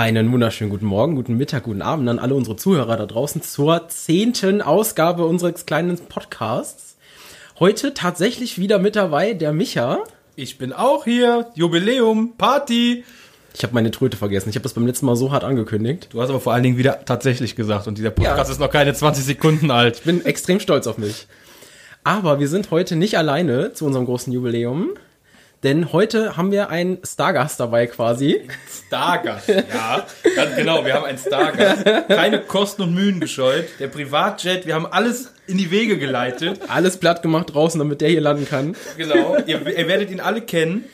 Einen wunderschönen guten Morgen, guten Mittag, guten Abend an alle unsere Zuhörer da draußen zur zehnten Ausgabe unseres kleinen Podcasts. Heute tatsächlich wieder mit dabei der Micha. Ich bin auch hier. Jubiläum, Party. Ich habe meine Tröte vergessen. Ich habe das beim letzten Mal so hart angekündigt. Du hast aber vor allen Dingen wieder tatsächlich gesagt und dieser Podcast ja. ist noch keine 20 Sekunden alt. Ich bin extrem stolz auf mich. Aber wir sind heute nicht alleine zu unserem großen Jubiläum. Denn heute haben wir einen Stargast dabei quasi. Stargast, ja, ganz genau. Wir haben einen Stargast. Keine Kosten und Mühen gescheut. Der Privatjet, wir haben alles in die Wege geleitet. Alles platt gemacht draußen, damit der hier landen kann. Genau. Ihr, ihr werdet ihn alle kennen.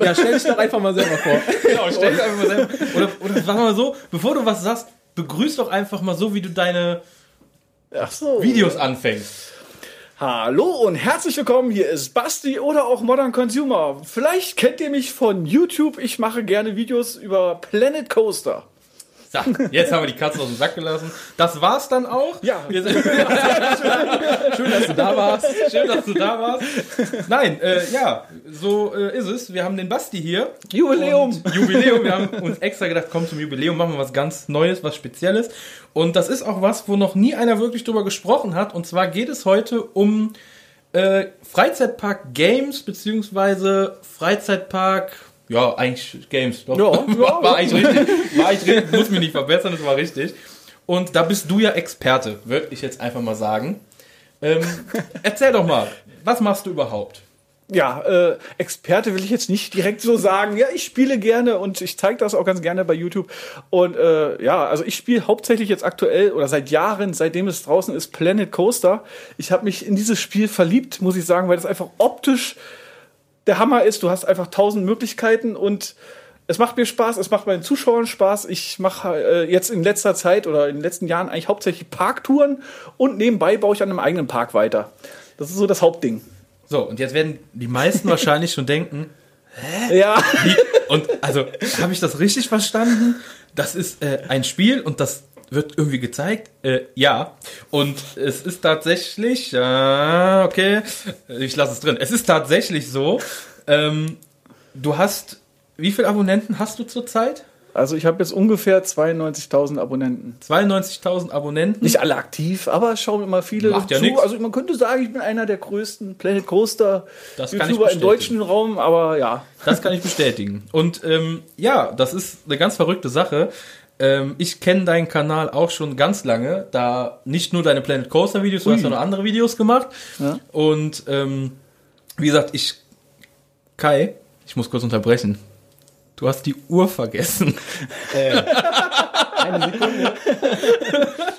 Ja, stell dich doch einfach mal selber vor. Genau, stell dich einfach mal selber. Oder, oder sag mal so, bevor du was sagst, begrüß doch einfach mal so, wie du deine so. Videos anfängst. Hallo und herzlich willkommen. Hier ist Basti oder auch Modern Consumer. Vielleicht kennt ihr mich von YouTube. Ich mache gerne Videos über Planet Coaster. So, jetzt haben wir die Katze aus dem Sack gelassen. Das war's dann auch. Ja. schön, dass du da warst. Schön, dass du da warst. Nein, äh, ja, so äh, ist es. Wir haben den Basti hier. Jubiläum. Jubiläum. Wir haben uns extra gedacht, komm zum Jubiläum, machen wir was ganz Neues, was Spezielles. Und das ist auch was, wo noch nie einer wirklich drüber gesprochen hat. Und zwar geht es heute um äh, Freizeitpark Games beziehungsweise Freizeitpark ja, eigentlich Games. Doch. Ja, ja, war, eigentlich richtig. War eigentlich richtig. Muss mich nicht verbessern, das war richtig. Und da bist du ja Experte, würde ich jetzt einfach mal sagen. Ähm, erzähl doch mal, was machst du überhaupt? Ja, äh, Experte will ich jetzt nicht direkt so sagen. Ja, ich spiele gerne und ich zeige das auch ganz gerne bei YouTube. Und äh, ja, also ich spiele hauptsächlich jetzt aktuell oder seit Jahren, seitdem es draußen ist, Planet Coaster. Ich habe mich in dieses Spiel verliebt, muss ich sagen, weil das einfach optisch der Hammer ist, du hast einfach tausend Möglichkeiten und es macht mir Spaß, es macht meinen Zuschauern Spaß. Ich mache äh, jetzt in letzter Zeit oder in den letzten Jahren eigentlich hauptsächlich Parktouren und nebenbei baue ich an einem eigenen Park weiter. Das ist so das Hauptding. So, und jetzt werden die meisten wahrscheinlich schon denken, Hä? Ja. Wie? Und also, habe ich das richtig verstanden? Das ist äh, ein Spiel und das wird irgendwie gezeigt? Äh, ja. Und es ist tatsächlich, äh, okay, ich lasse es drin. Es ist tatsächlich so, ähm, du hast, wie viele Abonnenten hast du zurzeit? Also ich habe jetzt ungefähr 92.000 Abonnenten. 92.000 Abonnenten? Nicht alle aktiv, aber schauen immer viele Macht ja zu. Nix. Also man könnte sagen, ich bin einer der größten Planet Coaster YouTuber im deutschen Raum, aber ja. Das kann ich bestätigen. Und ähm, ja, das ist eine ganz verrückte Sache. Ähm, ich kenne deinen Kanal auch schon ganz lange, da nicht nur deine Planet Coaster Videos, du hast ja noch andere Videos gemacht. Ja. Und ähm, wie gesagt, ich Kai, ich muss kurz unterbrechen. Du hast die Uhr vergessen. Äh, eine Sekunde.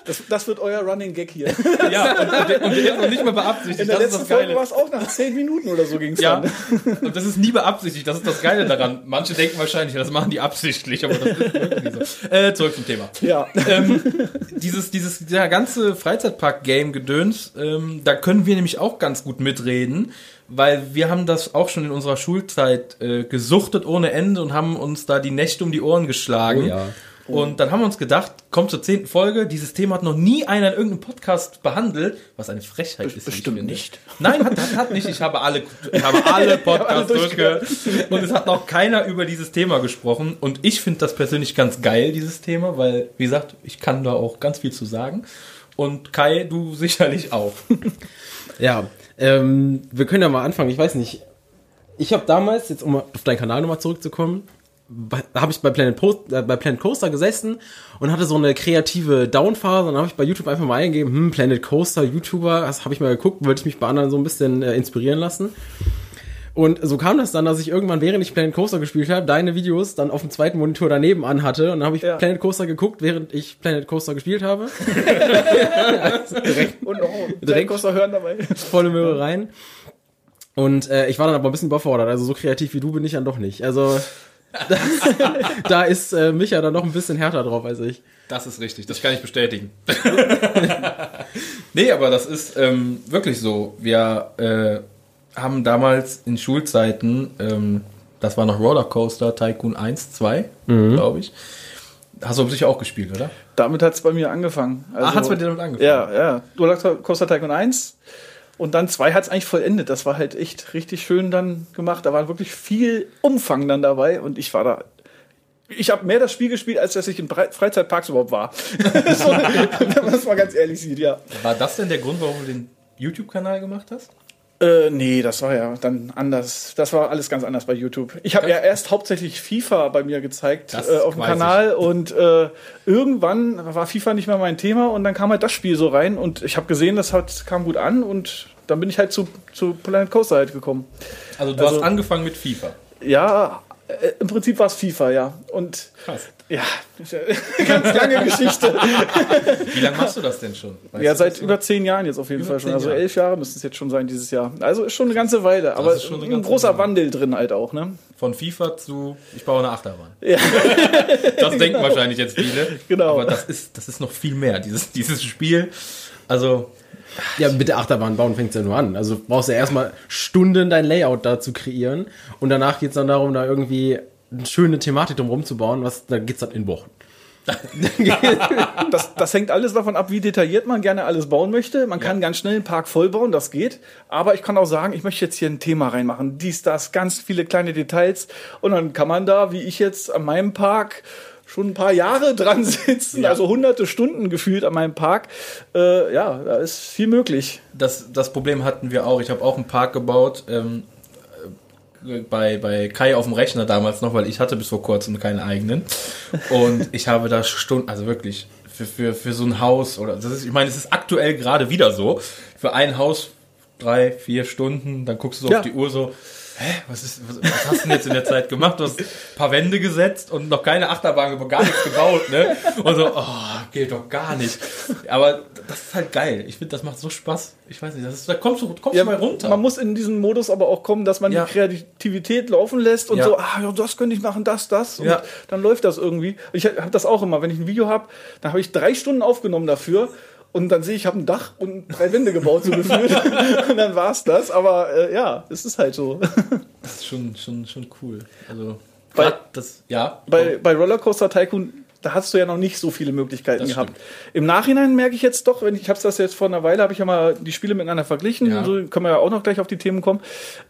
Das, das, wird euer Running Gag hier. Ja, und, und, der, und der ist noch nicht mal beabsichtigt. In der das letzten Folge war es auch nach zehn Minuten oder so ging es Ja, dann. und das ist nie beabsichtigt. Das ist das Geile daran. Manche denken wahrscheinlich, das machen die absichtlich, aber das ist wirklich so. Äh, zurück zum Thema. Ja. Ähm, dieses, dieses ja, ganze Freizeitpark-Game-Gedöns, ähm, da können wir nämlich auch ganz gut mitreden weil wir haben das auch schon in unserer Schulzeit äh, gesuchtet ohne Ende und haben uns da die Nächte um die Ohren geschlagen. Oh ja. Und dann haben wir uns gedacht, kommt zur zehnten Folge, dieses Thema hat noch nie einer in irgendeinem Podcast behandelt, was eine Frechheit ist. Bestimmt nicht. Nein, hat, hat, hat nicht. Ich habe alle, ich habe alle Podcasts durchgehört. Und es hat noch keiner über dieses Thema gesprochen. Und ich finde das persönlich ganz geil, dieses Thema, weil, wie gesagt, ich kann da auch ganz viel zu sagen. Und Kai, du sicherlich auch. ja, ähm, wir können ja mal anfangen. Ich weiß nicht. Ich habe damals, jetzt um auf deinen Kanal nochmal zurückzukommen, habe ich bei Planet, Post, äh, bei Planet Coaster gesessen und hatte so eine kreative Downphase. Dann habe ich bei YouTube einfach mal eingegeben, hm, Planet Coaster, YouTuber, das habe ich mal geguckt, wollte ich mich bei anderen so ein bisschen äh, inspirieren lassen. Und so kam das dann, dass ich irgendwann, während ich Planet Coaster gespielt habe, deine Videos dann auf dem zweiten Monitor daneben anhatte. Und dann habe ich ja. Planet Coaster geguckt, während ich Planet Coaster gespielt habe. also direkt, und oh, direkt Coaster hören dabei. Volle Möhre rein. Und äh, ich war dann aber ein bisschen überfordert. Also so kreativ wie du bin ich dann doch nicht. Also das, da ist äh, Micha dann noch ein bisschen härter drauf als ich. Das ist richtig, das kann ich bestätigen. nee, aber das ist ähm, wirklich so. Wir äh, haben damals in Schulzeiten, ähm, das war noch Rollercoaster Tycoon 1, 2, mhm. glaube ich. Hast du sicher auch gespielt, oder? Damit hat es bei mir angefangen. Also, ah, hat es bei dir damit angefangen? Ja, ja. Rollercoaster Tycoon 1 und dann zwei hat es eigentlich vollendet. Das war halt echt richtig schön dann gemacht. Da war wirklich viel Umfang dann dabei und ich war da ich habe mehr das Spiel gespielt, als dass ich in Bre- Freizeitparks überhaupt war. so, wenn man das mal ganz ehrlich sieht, ja. War das denn der Grund, warum du den YouTube-Kanal gemacht hast? Äh, nee, das war ja dann anders. Das war alles ganz anders bei YouTube. Ich habe ja erst hauptsächlich FIFA bei mir gezeigt äh, auf dem Kanal und äh, irgendwann war FIFA nicht mehr mein Thema und dann kam halt das Spiel so rein und ich habe gesehen, das hat, kam gut an und dann bin ich halt zu, zu Planet Coaster halt gekommen. Also du Also- hast angefangen mit FIFA. Ja, äh, im Prinzip war es FIFA, ja. Und Krass. Ja, ganz lange Geschichte. Wie lange machst du das denn schon? Weißt Ja, seit das über zehn Jahren jetzt auf jeden Über Fall schon. Also Jahre. elf Jahre müsste es jetzt schon sein dieses Jahr. Also ist schon eine ganze Weile, aber ist schon ein ganze großer Weile. Wandel drin halt auch, ne? Von FIFA zu ich baue eine Achterbahn. Ja. Das denken wahrscheinlich jetzt viele. Genau. Aber das ist, das ist noch viel mehr, dieses, dieses Spiel. Also, Ja, mit der Achterbahn bauen fängt ja nur an. Also brauchst du ja erstmal Stunden dein Layout da zu kreieren und danach geht's dann darum, da irgendwie eine schöne Thematik drumherum zu bauen, was, da geht's dann in Wochen. Das, das hängt alles davon ab, wie detailliert man gerne alles bauen möchte. Man kann ganz schnell einen Park vollbauen, das geht. Aber ich kann auch sagen, ich möchte jetzt hier ein Thema reinmachen. Dies, das, ganz viele kleine Details. Und dann kann man da, wie ich jetzt an meinem Park, schon ein paar Jahre dran sitzen, Ja. also hunderte Stunden gefühlt an meinem Park. Äh, ja, da ist viel möglich. das, das Problem hatten wir auch. Ich habe auch einen Park gebaut. Ähm, äh, bei, bei Kai auf dem Rechner damals noch, weil ich hatte bis vor kurzem keinen eigenen. Und ich habe da Stunden, also wirklich, für, für, für so ein Haus, oder das ist, ich meine, es ist aktuell gerade wieder so. Für ein Haus drei, vier Stunden, dann guckst du so Ja. auf die Uhr so, hä, was, ist, was, was hast du denn jetzt in der Zeit gemacht? Du hast ein paar Wände gesetzt und noch keine Achterbahn, gar nichts gebaut, ne? Und so, oh, geht doch gar nicht. Aber das ist halt geil. Ich finde, das macht so Spaß. Ich weiß nicht, das ist, da kommst du, kommst du mal runter. Man muss in diesen Modus aber auch kommen, dass man Ja. die Kreativität laufen lässt und Ja. so, ah, ja, das könnte ich machen, das, das. Und Ja. dann läuft das irgendwie. Ich habe das auch immer, wenn ich ein Video habe, dann habe ich drei Stunden aufgenommen dafür. Und dann sehe ich, ich habe ein Dach und drei Wände gebaut, so gefühlt. und dann war's das. Aber äh, ja, es ist halt so. Das ist schon, schon, schon cool. Also, Bei- das, ja. bei, bei Rollercoaster Tycoon, da hast du ja noch nicht so viele Möglichkeiten Das gehabt. Im Nachhinein merke ich jetzt doch, wenn ich, habe das jetzt vor einer Weile, habe ich ja mal die Spiele miteinander verglichen, Ja. so können wir ja auch noch gleich auf die Themen kommen.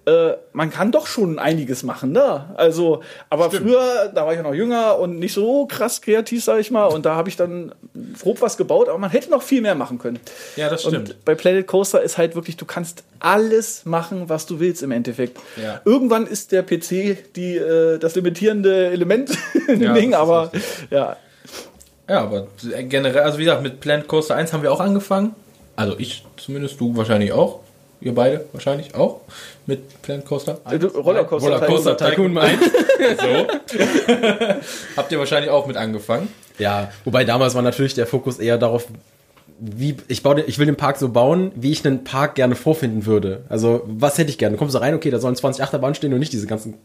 Äh, man kann doch schon einiges machen, ne? Also, aber früher, da war ich ja noch jünger und nicht so krass kreativ, sag ich mal, und da habe ich dann grob was gebaut, aber man hätte noch viel mehr machen können. Ja, das stimmt. Und bei Planet Coaster ist halt wirklich, du kannst alles machen, was du willst im Endeffekt. Ja. Irgendwann ist der PC die, äh, das limitierende Element in dem Ja, Ding, aber richtig. ja. Ja, aber generell, also wie gesagt, mit Planet Coaster 1 haben wir auch angefangen. Also ich zumindest, du wahrscheinlich auch. Ihr beide wahrscheinlich auch. Mit Planet Coaster 1. Du- Rollercoaster Rollercoaster Tycoon Tycoon 1. so. Habt ihr wahrscheinlich auch mit angefangen. Ja, wobei damals war natürlich der Fokus eher darauf, wie ich baue, den- ich will den Park so bauen, wie ich einen Park gerne vorfinden würde. Also was hätte ich gerne? Du kommst da rein, okay, da sollen 20 Achterbahnen stehen und nicht diese ganzen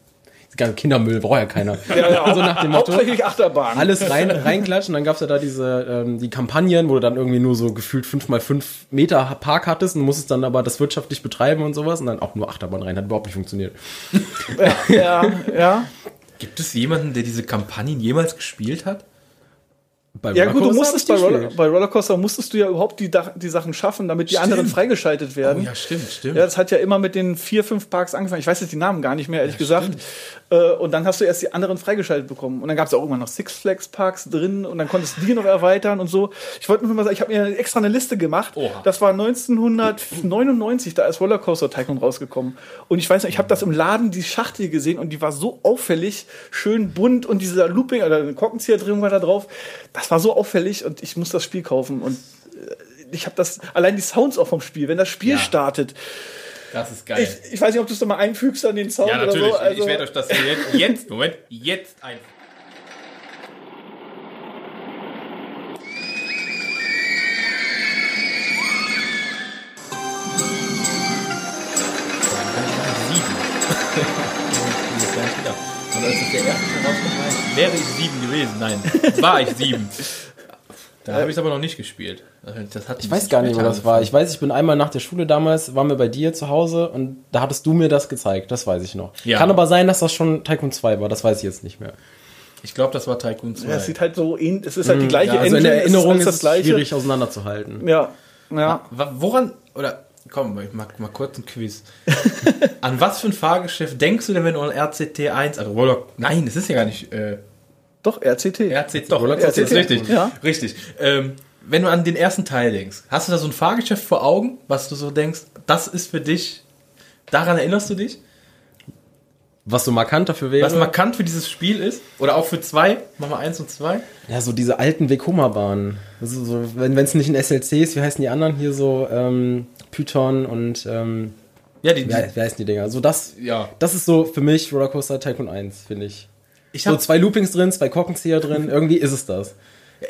Kindermüll, braucht ja keiner. so nach dem Motto. Hauptsächlich Achterbahn. Alles rein, reinklatschen, dann gab's ja da diese ähm, die Kampagnen, wo du dann irgendwie nur so gefühlt 5 mal 5 Meter Park hattest und musstest dann aber das wirtschaftlich betreiben und sowas und dann auch nur Achterbahn rein, hat überhaupt nicht funktioniert. ja, ja. Gibt es jemanden, der diese Kampagnen jemals gespielt hat? Bei Ja gut, du musstest bei, Roller, bei Rollercoaster musstest du ja überhaupt die, die Sachen schaffen, damit die Stimmt. anderen freigeschaltet werden. Oh ja, stimmt, stimmt. Ja, das hat ja immer mit den vier, fünf Parks angefangen. Ich weiß jetzt die Namen gar nicht mehr, ehrlich gesagt. Äh, Und dann hast du erst die anderen freigeschaltet bekommen. Und dann gab es auch irgendwann noch Six Flags Parks drin und dann konntest du die noch erweitern und so. Ich wollte nur mal sagen, ich habe mir extra eine Liste gemacht. Oha. Das war 1999, da ist Rollercoaster Tycoon rausgekommen. Und ich weiß noch, ich habe das im Laden, die Schachtel gesehen und die war so auffällig, schön bunt und dieser Looping oder ein Korkenzieher drin war da drauf. Das war so auffällig und ich muss das Spiel kaufen. Und äh, ich habe das, allein die Sounds auch vom Spiel, wenn das Spiel Ja. startet. Das ist geil. Ich, ich weiß nicht, ob du es da mal einfügst an den Sound ja, oder natürlich. so. Also, ich werde euch das jetzt, jetzt, Moment, jetzt ein. Und als es der erste war ich- wäre ich sieben gewesen. Nein, war ich sieben. Da habe ich es aber noch nicht gespielt. Das hat Ich weiß gar nicht, wo das war. Ich weiß, ich bin einmal nach der Schule damals, waren wir bei dir zu Hause und da hattest du mir das gezeigt. Das weiß ich noch. Ja. Kann aber sein, dass das schon Tycoon 2 war. Das weiß ich jetzt nicht mehr. Ich glaube, das war Tycoon 2. ja, es sieht halt so ähnlich, es ist halt die gleiche Ja, also in der es Erinnerung alles ist das es gleiche. schwierig auseinanderzuhalten. Ja, ja. Woran, oder komm, ich mach mal kurz ein Quiz. an was für ein Fahrgeschäft denkst du denn, wenn du an RCT 1, also Roller, nein, es ist ja gar nicht, äh, Doch, RCT. RC, doch, Rollercoaster RCT ist RCT, richtig. ja. Richtig. Ähm, wenn du an den ersten Teil denkst, hast du da so ein Fahrgeschäft vor Augen, was du so denkst, das ist für dich, daran erinnerst du dich? Was so markant dafür wäre. Was markant für dieses Spiel ist? Oder auch für zwei? Machen wir eins und zwei? Ja, so diese alten Vekoma-Bahnen. Also so, wenn es nicht ein SLC ist, wie heißen die anderen hier so? Ähm, Python und ähm, Ja, die, wie, he- wie heißen die Dinger? So das, Ja. das ist so für mich Rollercoaster Tycoon 1, finde ich. ich So habe zwei Loopings drin, zwei Korkenzieher drin, irgendwie ist es das.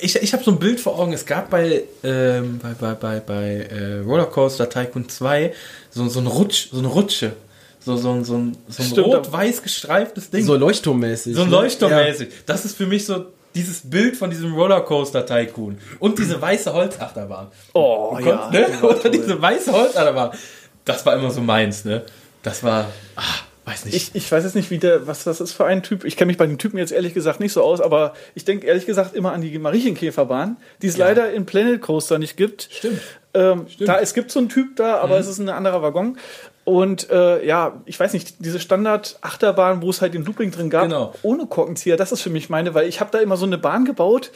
ich, ich hab so ein Bild vor Augen. Es gab bei, ähm, bei, bei, bei, bei äh, Rollercoaster Tycoon 2 so, so, ein Rutsch, so eine Rutsche. So, so, ein- so ein, so ein rot-weiß gestreiftes Ding. So leuchtturmmäßig. So ne? leuchtturmmäßig. Das ist für mich so dieses Bild von diesem Rollercoaster Tycoon. Und diese weiße Holzachterbahn. Oh, Du konntest, ne? Oder diese weiße Holzachterbahn. Das war immer so meins, ne? Das war, ah, weiß nicht. Ich, ich weiß jetzt nicht, wie der, was das ist für ein Typ. Ich kenne mich bei den Typen jetzt ehrlich gesagt nicht so aus, aber ich denke ehrlich gesagt immer an die Marienkäferbahn, die es leider in Planet Coaster nicht gibt. Stimmt. Ähm, Da, es gibt so einen Typ da, aber es ist ein anderer Waggon. Und äh, ja, ich weiß nicht, diese Standard-Achterbahn, wo es halt den Looping drin gab, Genau. ohne Korkenzieher, das ist für mich meine, weil ich habe da immer so eine Bahn gebaut,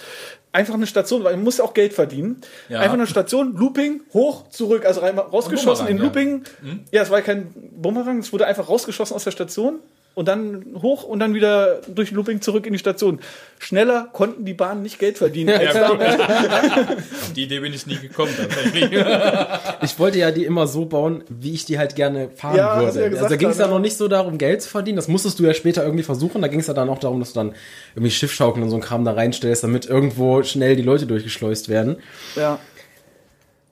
einfach eine Station, weil man muss ja auch Geld verdienen. Ja. Einfach eine Station, Looping, hoch, zurück, also rein, rausgeschossen in ja. Looping. Ja, es war kein Bumerang, es wurde einfach rausgeschossen aus der Station und dann hoch und dann wieder durch Looping zurück in die Station. Schneller konnten die Bahnen nicht Geld verdienen. als Ja, gut. Auf die Idee bin ich nie gekommen, tatsächlich. Ich wollte ja die immer so bauen, wie ich die halt gerne fahren Ja, ja würde. gesagt also ging es ja noch nicht so darum, Geld zu verdienen. Das musstest du ja später irgendwie versuchen. Da ging es ja dann auch darum, dass du dann irgendwie Schiffschaukeln und so ein Kram da reinstellst, damit irgendwo schnell die Leute durchgeschleust werden. ja.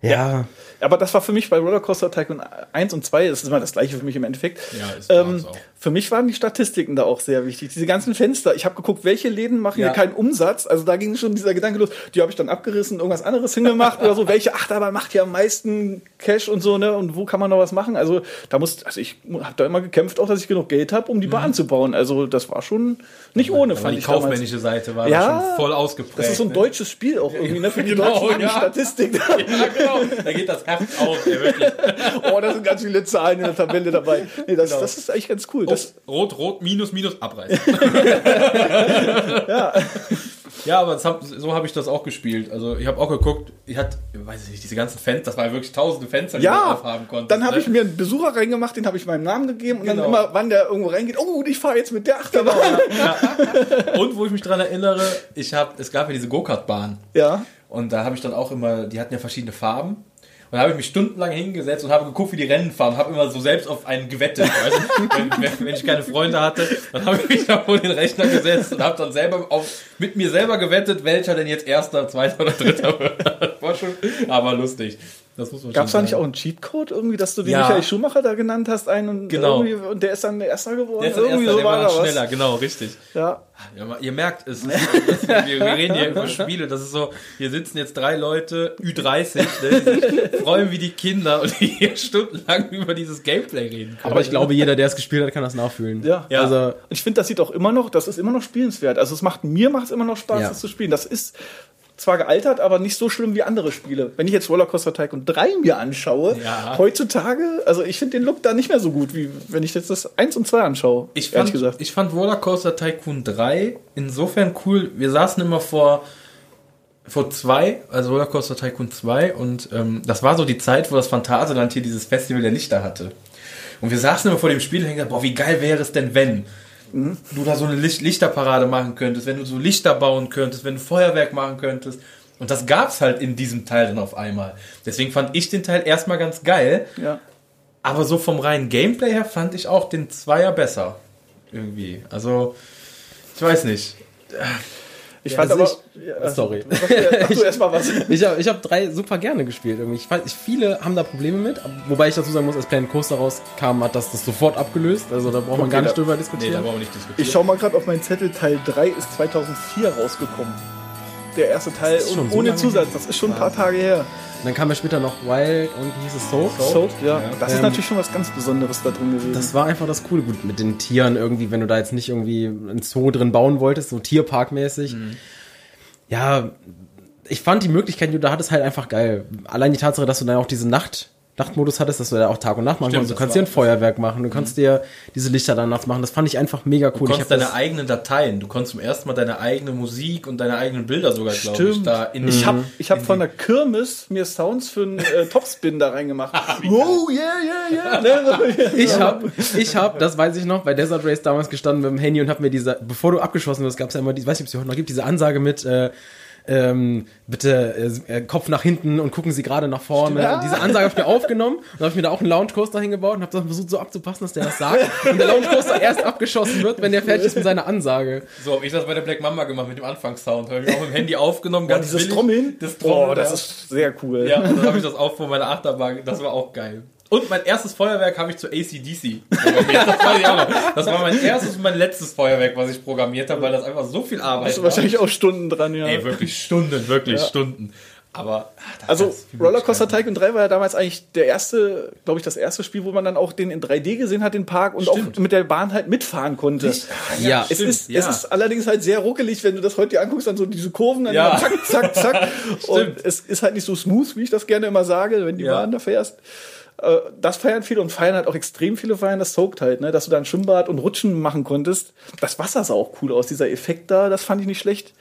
Ja. Aber das war für mich bei Rollercoaster Tycoon 1 und 2, das ist immer das gleiche für mich im Endeffekt. Ja, ist ähm, ist auch. Für mich waren die Statistiken da auch sehr wichtig. Diese ganzen Fenster, ich habe geguckt, welche Läden machen Ja. hier keinen Umsatz. Also da ging schon dieser Gedanke los, die habe ich dann abgerissen, irgendwas anderes hingemacht oder so. Welche Achterbahn macht hier am meisten Cash und so, ne? Und wo kann man noch was machen? Also da muss, also ich habe da immer gekämpft, auch dass ich genug Geld habe, um die Bahn zu bauen. Also das war schon nicht ohne, fand die ich damals. kaufmännische Seite war Ja, schon voll ausgeprägt. Das ist so ein ne? deutsches Spiel auch irgendwie, ne? Für die Genau, Deutschen die ja. Statistik. Ja, genau. Da geht das Herz auf, ey, wirklich. Oh, da sind ganz viele Zahlen in der Tabelle dabei. Nee, das, das ist eigentlich ganz cool. Das, rot, rot, minus, minus, abreißen. ja. aber das hab, so habe ich das auch gespielt. Also ich habe auch geguckt, ich hatte, weiß ich nicht, diese ganzen Fenster, das waren wirklich tausende Fenster, die man ja, aufhaben konnte. dann habe ne? ich mir einen Besucher reingemacht, den habe ich meinem Namen gegeben und Genau. dann immer, wann der irgendwo reingeht, oh, ich fahre jetzt mit der Achterbahn. Und wo ich mich dran erinnere, ich habe, es gab ja diese Go-Kart-Bahn. Ja. Und da habe ich dann auch immer, die hatten ja verschiedene Farben. Und da habe ich mich stundenlang hingesetzt und habe geguckt, wie die Rennen fahren. Habe immer so selbst auf einen gewettet. Weißt du? wenn, wenn, ich keine Freunde hatte, dann habe ich mich da vor den Rechner gesetzt und habe dann selber auf, mit mir selber gewettet, welcher denn jetzt erster, zweiter oder dritter wird. War schon, aber lustig. Das muss man Gab es da nicht auch einen Cheatcode irgendwie, dass du den Ja. Michael Schumacher da genannt hast, einen und, Genau. irgendwie, und der ist dann der Erster geworden? Der ist irgendwie erster, der war da dann was. schneller, genau, richtig. Ja. Ja, ihr merkt, es ist, wir, wir reden hier über Spiele. Das ist so, hier sitzen jetzt drei Leute, Ü30, ne, die sich freuen wie die Kinder und die hier stundenlang über dieses Gameplay reden können. Aber ich glaube, jeder, der es gespielt hat, kann das nachfühlen. Ja. Ja. Also, ich finde, das sieht auch immer noch, das ist immer noch spielenswert. Also es macht mir macht es immer noch Spaß, Ja. das zu spielen. Das ist zwar gealtert, aber nicht so schlimm wie andere Spiele. Wenn ich jetzt Rollercoaster Tycoon 3 mir anschaue, Ja. heutzutage, also ich finde den Look da nicht mehr so gut, wie wenn ich jetzt das 1 und 2 anschaue. Ich fand, gesagt. ich fand Rollercoaster Tycoon 3 insofern cool. Wir saßen immer vor, vor zwei, also Rollercoaster Tycoon 2 und ähm, das war so die Zeit, wo das Phantasialand hier dieses Festival der Lichter hatte. Und wir saßen immer vor dem Spiel und haben gesagt, boah, wie geil wäre es denn, wenn du da so eine Licht Lichterparade machen könntest, wenn du so Lichter bauen könntest, wenn du Feuerwerk machen könntest. Und das gab's halt in diesem Teil dann auf einmal. Deswegen fand ich den Teil erstmal ganz geil. ja. Aber so vom reinen Gameplay her fand ich auch den Zweier besser. Irgendwie. Also, ich weiß nicht. Ich fand also aber. ja, sorry. Sag du erst mal was. Ich habe ich hab drei super gerne gespielt. Irgendwie. Ich weiß, ich, viele haben da Probleme mit, wobei ich dazu sagen muss, als Planet Coaster rauskam, hat das das sofort abgelöst. Also da braucht man Okay, gar nicht da- drüber Nee, diskutieren. da brauchen wir nicht diskutieren. Ich schau mal gerade auf meinen Zettel. Teil 3 ist 2004 rausgekommen. Der erste Teil ist und so ohne Zusatz. Das ist schon ein paar Tage her. Und dann kam ja später noch Wild und hieß es Soap. So, ja. Das ist Ähm, natürlich schon was ganz Besonderes da drin gewesen. Das war einfach das Coole. Gut, mit den Tieren irgendwie, wenn du da jetzt nicht irgendwie ein Zoo drin bauen wolltest, so Tierparkmäßig. Ja, ich fand die Möglichkeit, die du da hattest, halt einfach geil. Allein die Tatsache, dass du dann auch diese Nacht Nachtmodus hattest, dass du da auch Tag und Nacht machen konntest. Du kannst dir ein Feuerwerk machen, du kannst dir diese Lichter dann nachts machen. Das fand ich einfach mega cool. Du ich konntest deine eigenen Dateien, du konntest zum ersten Mal deine eigene Musik und deine eigenen Bilder sogar, glaube ich, da in Ich habe Mhm. ich hab von der Kirmes mir Sounds für einen äh, Topspin da reingemacht. wow, yeah, yeah, yeah. Ne, ich habe, ich hab, das weiß ich noch, bei Desert Race damals gestanden mit dem Handy und habe mir diese, bevor du abgeschossen wirst, gab es ja immer, die, weiß nicht, ob es die heute noch gibt, diese Ansage mit, äh, ähm, bitte äh, Kopf nach hinten und gucken Sie gerade nach vorne. Stimmt. Diese Ansage habe ich mir aufgenommen und habe ich mir da auch einen Lounge Coaster hingebaut und habe das versucht so abzupassen, dass der das sagt. Und der Lounge Coaster erst abgeschossen wird, wenn der fertig ist mit seiner Ansage. So habe ich das bei der Black Mamba gemacht mit dem Anfangssound. Habe ich auch mit dem Handy aufgenommen, ganz dieses billig. Trommeln. Das Trommeln, Boah, das ja. ist sehr cool. Ja, und dann habe ich das auch vor meiner Achterbahn. Das war auch geil. Und mein erstes Feuerwerk habe ich zu ACDC programmiert. Das weiß ich auch noch. Das war mein erstes und mein letztes Feuerwerk, was ich programmiert habe, weil das einfach so viel Arbeit Hast du war. wahrscheinlich auch Stunden dran, ja. Ey, wirklich Stunden, wirklich Ja. Stunden. Aber das Also Rollercoaster. Tycoon 3 war ja damals eigentlich der erste, glaube ich, das erste Spiel, wo man dann auch den in 3D gesehen hat, den Park und Stimmt. auch mit der Bahn halt mitfahren konnte. Ja. Es Stimmt, ist, ja. es ist allerdings halt sehr ruckelig, wenn du das heute dir anguckst, dann so diese Kurven, dann Ja. zack, zack, zack. und es ist halt nicht so smooth, wie ich das gerne immer sage, wenn die Ja. Bahn da fährst. Äh, Das feiern viele und feiern halt auch extrem viele feiern das Soaked halt, ne? dass du da ein Schwimmbad und Rutschen machen konntest. Das Wasser sah auch cool aus, dieser Effekt da, das fand ich nicht schlecht.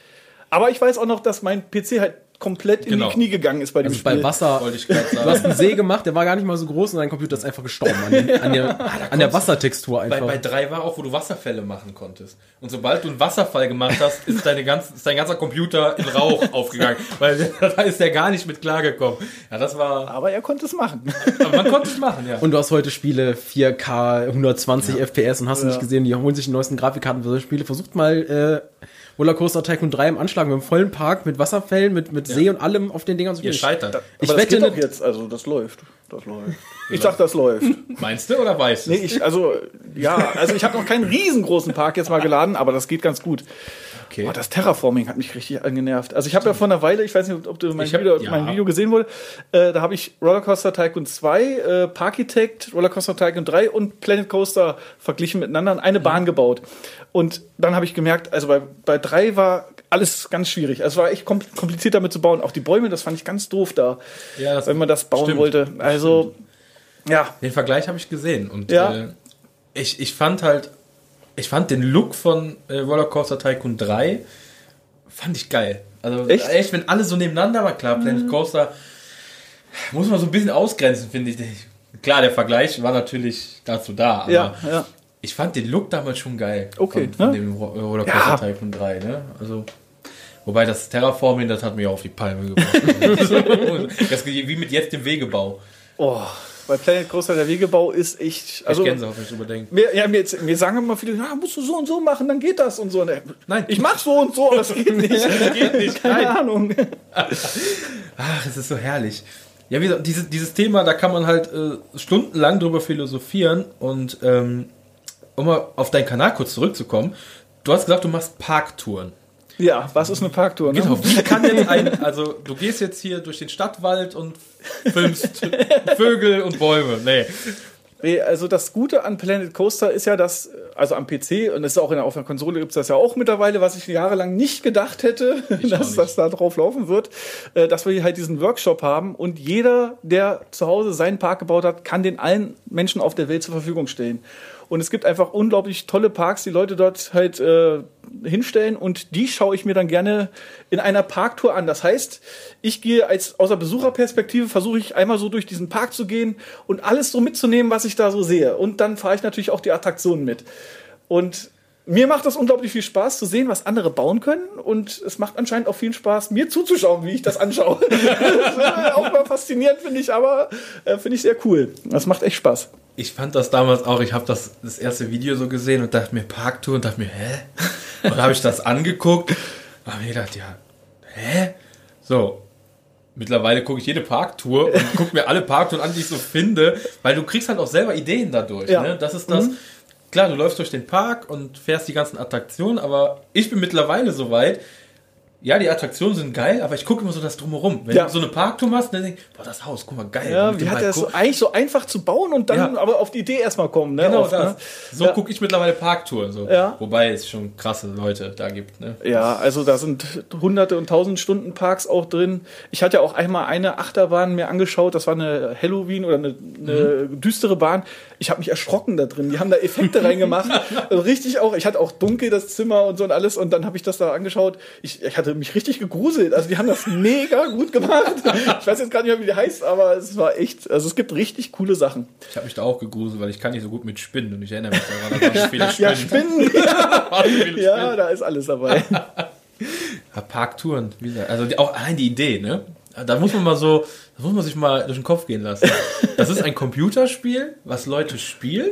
Aber ich weiß auch noch, dass mein PC halt komplett in Genau. die Knie gegangen ist bei dem Also Spiel. bei Wasser, Wollte ich gerade du sagen. hast einen See gemacht, der war gar nicht mal so groß und dein Computer ist einfach gestorben an, den, an, der, an der Wassertextur Bei, einfach. bei drei war auch, wo du Wasserfälle machen konntest. Und sobald du einen Wasserfall gemacht hast, ist, deine ganz, ist dein ganzer Computer in Rauch aufgegangen. Weil da ist der gar nicht mit klargekommen. Ja, das war. Aber er konnte es machen. Aber man konnte es machen, ja. Und du hast heute Spiele 4K, 120 FPS und hast du nicht gesehen, die holen sich die neuesten Grafikkarten für solche Spiele. Versucht mal äh, Rollercoaster Tycoon 3 im Anschlag mit einem vollen Park, mit Wasserfällen, mit, mit See und allem auf den Dingern zu Ihr scheitert. Ich Aber das wette, geht doch ne- jetzt, also das läuft. Das läuft. Ich sag, das läuft. Meinst du oder weißt du? Nee, ich, also, ja, also ich habe noch keinen riesengroßen Park jetzt mal geladen, aber das geht ganz gut. Okay. Boah, das Terraforming hat mich richtig angenervt. Also ich habe ja vor einer Weile, ich weiß nicht, ob du mein, hab- Video, ja. mein Video gesehen wurde, äh, da habe ich Rollercoaster Tycoon 2, äh, Parkitect, Rollercoaster Tycoon 3 und Planet Coaster verglichen miteinander und eine Mhm. Bahn gebaut. Und dann habe ich gemerkt, also bei, bei 3 war alles ganz schwierig. Also es war echt kom- kompliziert damit zu bauen. Auch die Bäume, das fand ich ganz doof da, Ja, wenn man das bauen stimmt. wollte. Also, ja, Den Vergleich habe ich gesehen. Und Ja. äh, ich, ich fand halt, ich fand den Look von äh, Rollercoaster Tycoon 3 fand ich geil. Also Echt? echt, wenn alle so nebeneinander war, klar, Planet Coaster muss man so ein bisschen ausgrenzen, finde ich. Klar, der Vergleich war natürlich dazu da, aber ja, ja. ich fand den Look damals schon geil. Okay, Von, von ne? dem Ro- Rollercoaster Ja. Tycoon 3, ne? Also. Wobei das Terraforming, das hat mir auf die Palme gebracht. das, wie mit jetzt dem Wegebau. Oh, bei Planet Coaster der Wegebau ist echt. Also, ich Gänsehaut, wenn ich drüber denke. mir, ja, mir, mir sagen immer viele, ja, musst du so und so machen, dann geht das und so. Ne, Nein. Ich mach so und so, aber das geht nicht. das geht nicht. Keine Nein. Ahnung. Ach, es ist so herrlich. Ja, wie gesagt, dieses, dieses Thema, da kann man halt äh, stundenlang drüber philosophieren und ähm, um mal auf deinen Kanal kurz zurückzukommen, du hast gesagt, du machst Parktouren. Ja, was ist eine Parktour? Ne? Genau, wie kann jetzt ein, also du gehst jetzt hier durch den Stadtwald und filmst Vögel und Bäume. Nee. Nee, also das Gute an Planet Coaster ist ja, dass, also am PC und das ist auch in der, auf der Konsole gibt es das ja auch mittlerweile, was ich jahrelang nicht gedacht hätte, dass nicht. das da drauf laufen wird, äh, dass wir hier halt diesen Workshop haben und jeder, der zu Hause seinen Park gebaut hat, kann den allen Menschen auf der Welt zur Verfügung stellen. Und es gibt einfach unglaublich tolle Parks, die Leute dort halt äh, hinstellen und die schaue ich mir dann gerne in einer Parktour an. Das heißt, ich gehe als aus der Besucherperspektive versuche ich einmal so durch diesen Park zu gehen und alles so mitzunehmen, was ich da so sehe. Und dann fahre ich natürlich auch die Attraktionen mit. Und mir macht das unglaublich viel Spaß zu sehen, was andere bauen können. Und es macht anscheinend auch viel Spaß, mir zuzuschauen, wie ich das anschaue. das auch mal faszinierend, finde ich, aber äh, finde ich sehr cool. Das macht echt Spaß. Ich fand das damals auch, ich habe das, das erste Video so gesehen und dachte mir Parktour und dachte mir, hä? Und dann habe ich das angeguckt und habe mir gedacht, ja, hä? So, mittlerweile gucke ich jede Parktour und gucke mir alle Parktouren an, die ich so finde, weil du kriegst halt auch selber Ideen dadurch. Ja. Ne? Das ist das. Klar, du läufst durch den Park und fährst die ganzen Attraktionen, aber ich bin mittlerweile so weit, ja, die Attraktionen sind geil, aber ich gucke immer so das drumherum. Wenn Ja. du so eine Parktour machst, dann denk ich, boah, das Haus, guck mal, geil. Ja, wie hat er das so eigentlich so einfach zu bauen und dann Ja. aber auf die Idee erstmal kommen, ne? Genau Oft, das. ne? So Ja. gucke ich mittlerweile Parktouren. So. Ja. Wobei es schon krasse Leute da gibt. Ne? Ja, also da sind hunderte und tausend Stunden Parks auch drin. Ich hatte ja auch einmal eine Achterbahn mir angeschaut, das war eine Halloween oder eine, eine düstere Bahn. Ich habe mich erschrocken da drin. Die haben da Effekte reingemacht. Also richtig auch, ich hatte auch dunkel das Zimmer und so und alles und dann habe ich das da angeschaut. Ich, ich hatte mich richtig gegruselt. Also die haben das mega gut gemacht. Ich weiß jetzt gar nicht mehr, wie die heißt, aber es war echt, also es gibt richtig coole Sachen. Ich habe mich da auch gegruselt, weil ich kann nicht so gut mit Spinnen und ich erinnere mich daran, da waren viele Spinnen. Ja, Spinnen. Ja, Spinnen. da ist alles dabei. Ja, Parktouren, also die, auch allein die Idee, ne? Da muss man mal so, da muss man sich mal durch den Kopf gehen lassen. Das ist ein Computerspiel, was Leute spielen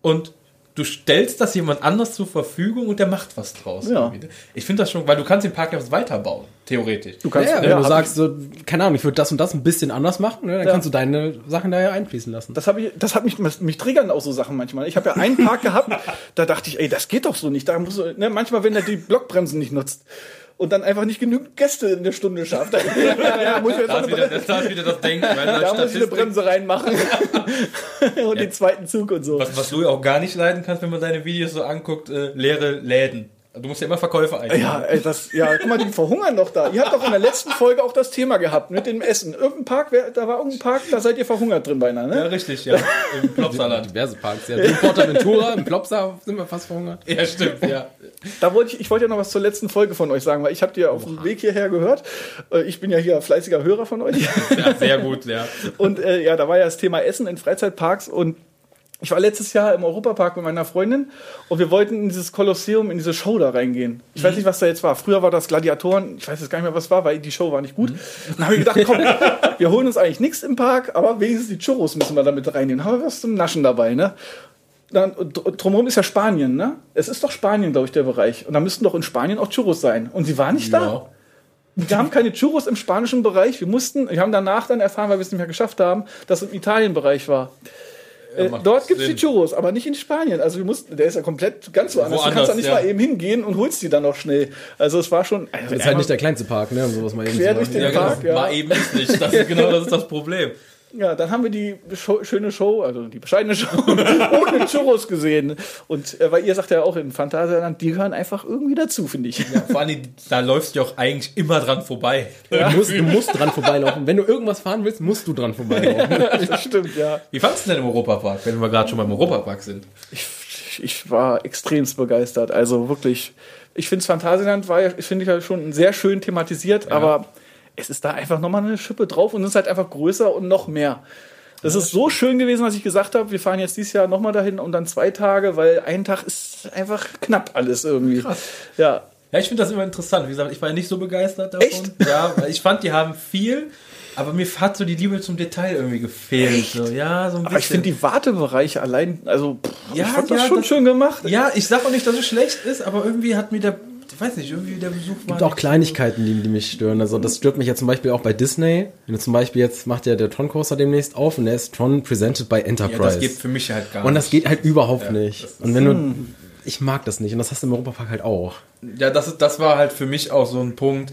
und du stellst das jemand anders zur Verfügung und der macht was draus. Ja. Ich finde das schon, weil du kannst den Park ja weiterbauen, theoretisch. Du kannst, Ja, wenn ja, du sagst, so, keine Ahnung, ich würde das und das ein bisschen anders machen, ne, dann Ja. kannst du deine Sachen da ja einfließen lassen. Das, hab ich, das hat mich, mich triggern auch so Sachen manchmal. Ich habe ja einen Park gehabt, da dachte ich, ey, das geht doch so nicht. Da muss, ne, manchmal, wenn er die Blockbremsen nicht nutzt und dann einfach nicht genügend Gäste in der Stunde schafft, ja, muss ich jetzt Da ist wieder, Bremse, da ist wieder das Denken. Weil da muss ich eine Statistik- Bremse reinmachen und den zweiten Zug und so. Was, was du ja auch gar nicht leiden kannst, wenn man deine Videos so anguckt, äh, leere Läden. Du musst ja immer Verkäufer ein. Ja, ey, das, ja, guck mal, die verhungern doch da. Ihr habt doch in der letzten Folge auch das Thema gehabt mit dem Essen. Irgendein Park, wer- da war irgendein Park, da seid ihr verhungert drin beinahe, Ja, ne? richtig, ja. Im Plopsalat. Diverse Parks, ja. In Portaventura, im Plopsa sind wir fast verhungert. Ja, stimmt, ja. Da wollte ich, ich wollte ja noch was zur letzten Folge von euch sagen, weil ich habe die ja auf dem Weg hierher gehört. Äh, Ich bin ja hier fleißiger Hörer von euch. ja. Sehr gut, ja. Und äh, ja, da war ja das Thema Essen in Freizeitparks und ich war letztes Jahr im Europapark mit meiner Freundin und wir wollten in dieses Kolosseum, in diese Show da reingehen. Ich weiß nicht, was da jetzt war. Früher war das Gladiatoren, ich weiß jetzt gar nicht mehr, was war, weil die Show war nicht gut. Dann habe ich gedacht, komm, wir holen uns eigentlich nichts im Park, aber wenigstens die Churros müssen wir damit reinnehmen. Haben wir was zum Naschen dabei, ne? Dann, dr- drumherum ist ja Spanien, ne? Es ist doch Spanien, glaube ich, der Bereich. Und da müssten doch in Spanien auch Churros sein. Und sie war nicht da. Ja. Wir haben keine Churros im spanischen Bereich. Wir mussten, wir haben danach dann erfahren, weil wir es nicht mehr geschafft haben, dass es im Italien-Bereich war. Äh, dort gibt es die. Churros, aber nicht in Spanien. Also wir mussten, der ist ja komplett ganz woanders. du Woanders, kannst da nicht ja. mal eben hingehen und holst die dann noch schnell. Also es war schon. Also Das ist halt nicht der kleinste Park, ne, um sowas mal eben Quer zu durch machen. den Ja, genau. Park, ja. War eben ist nicht. Das ist genau das ist das Problem. Ja, dann haben wir die Show, schöne Show, also die bescheidene Show, ohne Churros gesehen. Und äh, weil ihr sagt ja auch in Phantasialand, die gehören einfach irgendwie dazu, finde ich. Ja, vor allem, da läufst du ja auch eigentlich immer dran vorbei. Du, musst, du musst dran vorbeilaufen. Wenn du irgendwas fahren willst, musst du dran vorbeilaufen. das stimmt, ja. Wie fandest du denn im Europapark, wenn wir gerade schon beim Europapark sind? ich, ich war extremst begeistert. Also wirklich, ich finde Phantasialand war ja, finde ich ja schon sehr schön thematisiert, aber es ist da einfach nochmal eine Schippe drauf und es ist halt einfach größer und noch mehr. Das ist so schön gewesen, dass ich gesagt habe, wir fahren jetzt dieses Jahr nochmal dahin und dann zwei Tage, weil ein Tag ist einfach knapp alles irgendwie. Ja. Ja, ich finde das immer interessant. Wie gesagt, ich war ja nicht so begeistert davon. Echt? Ja, weil ich fand, die haben viel, aber mir hat so die Liebe zum Detail irgendwie gefehlt. So, ja, so ein bisschen. Aber ich finde die Wartebereiche allein, also pff, Ja, ich fand das ja, schon das- schön gemacht. Ja, ich sag auch nicht, dass es schlecht ist, aber irgendwie hat mir der, ich weiß nicht, irgendwie der Besuch war. gibt auch nicht- Kleinigkeiten, die, die mich stören. Also das stört mich ja zum Beispiel auch bei Disney. Wenn du zum Beispiel jetzt macht ja der Tron Coaster demnächst auf und der ist Tron presented by Ja, Enterprise. das geht für mich halt gar und das nicht. geht halt überhaupt Ja, nicht. Und wenn du, ich mag das nicht. Und das hast du im Europapark halt auch. Ja, das, ist, das war halt für mich auch so ein Punkt.